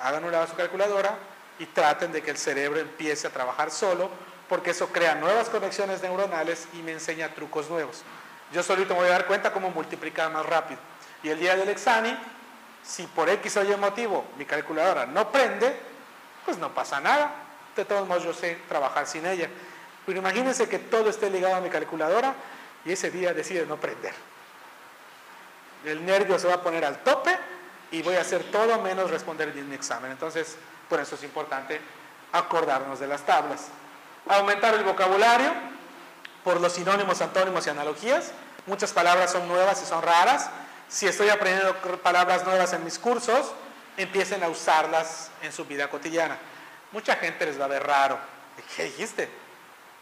B: hagan un lado su calculadora y traten de que el cerebro empiece a trabajar solo porque eso crea nuevas conexiones neuronales y me enseña trucos nuevos. Yo solito me voy a dar cuenta cómo multiplicar más rápido. Y el día del examen, si por X o Y motivo mi calculadora no prende, pues no pasa nada. De todos modos yo sé trabajar sin ella. Pero imagínense que todo esté ligado a mi calculadora y ese día decide no prender. El nervio se va a poner al tope y voy a hacer todo menos responder bien mi examen. Entonces, por eso es importante acordarnos de las tablas aumentar el vocabulario por los sinónimos, antónimos y analogías. Muchas palabras son nuevas y son raras. Si estoy aprendiendo palabras nuevas en mis cursos, empiecen a usarlas en su vida cotidiana. Mucha gente les va a ver raro. ¿Qué dijiste?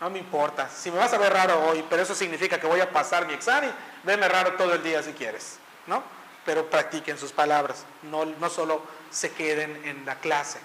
B: No me importa. Si me vas a ver raro hoy, pero eso significa que voy a pasar mi examen, veme raro todo el día si quieres. ¿No? Pero practiquen sus palabras. No, no solo se queden en la clase.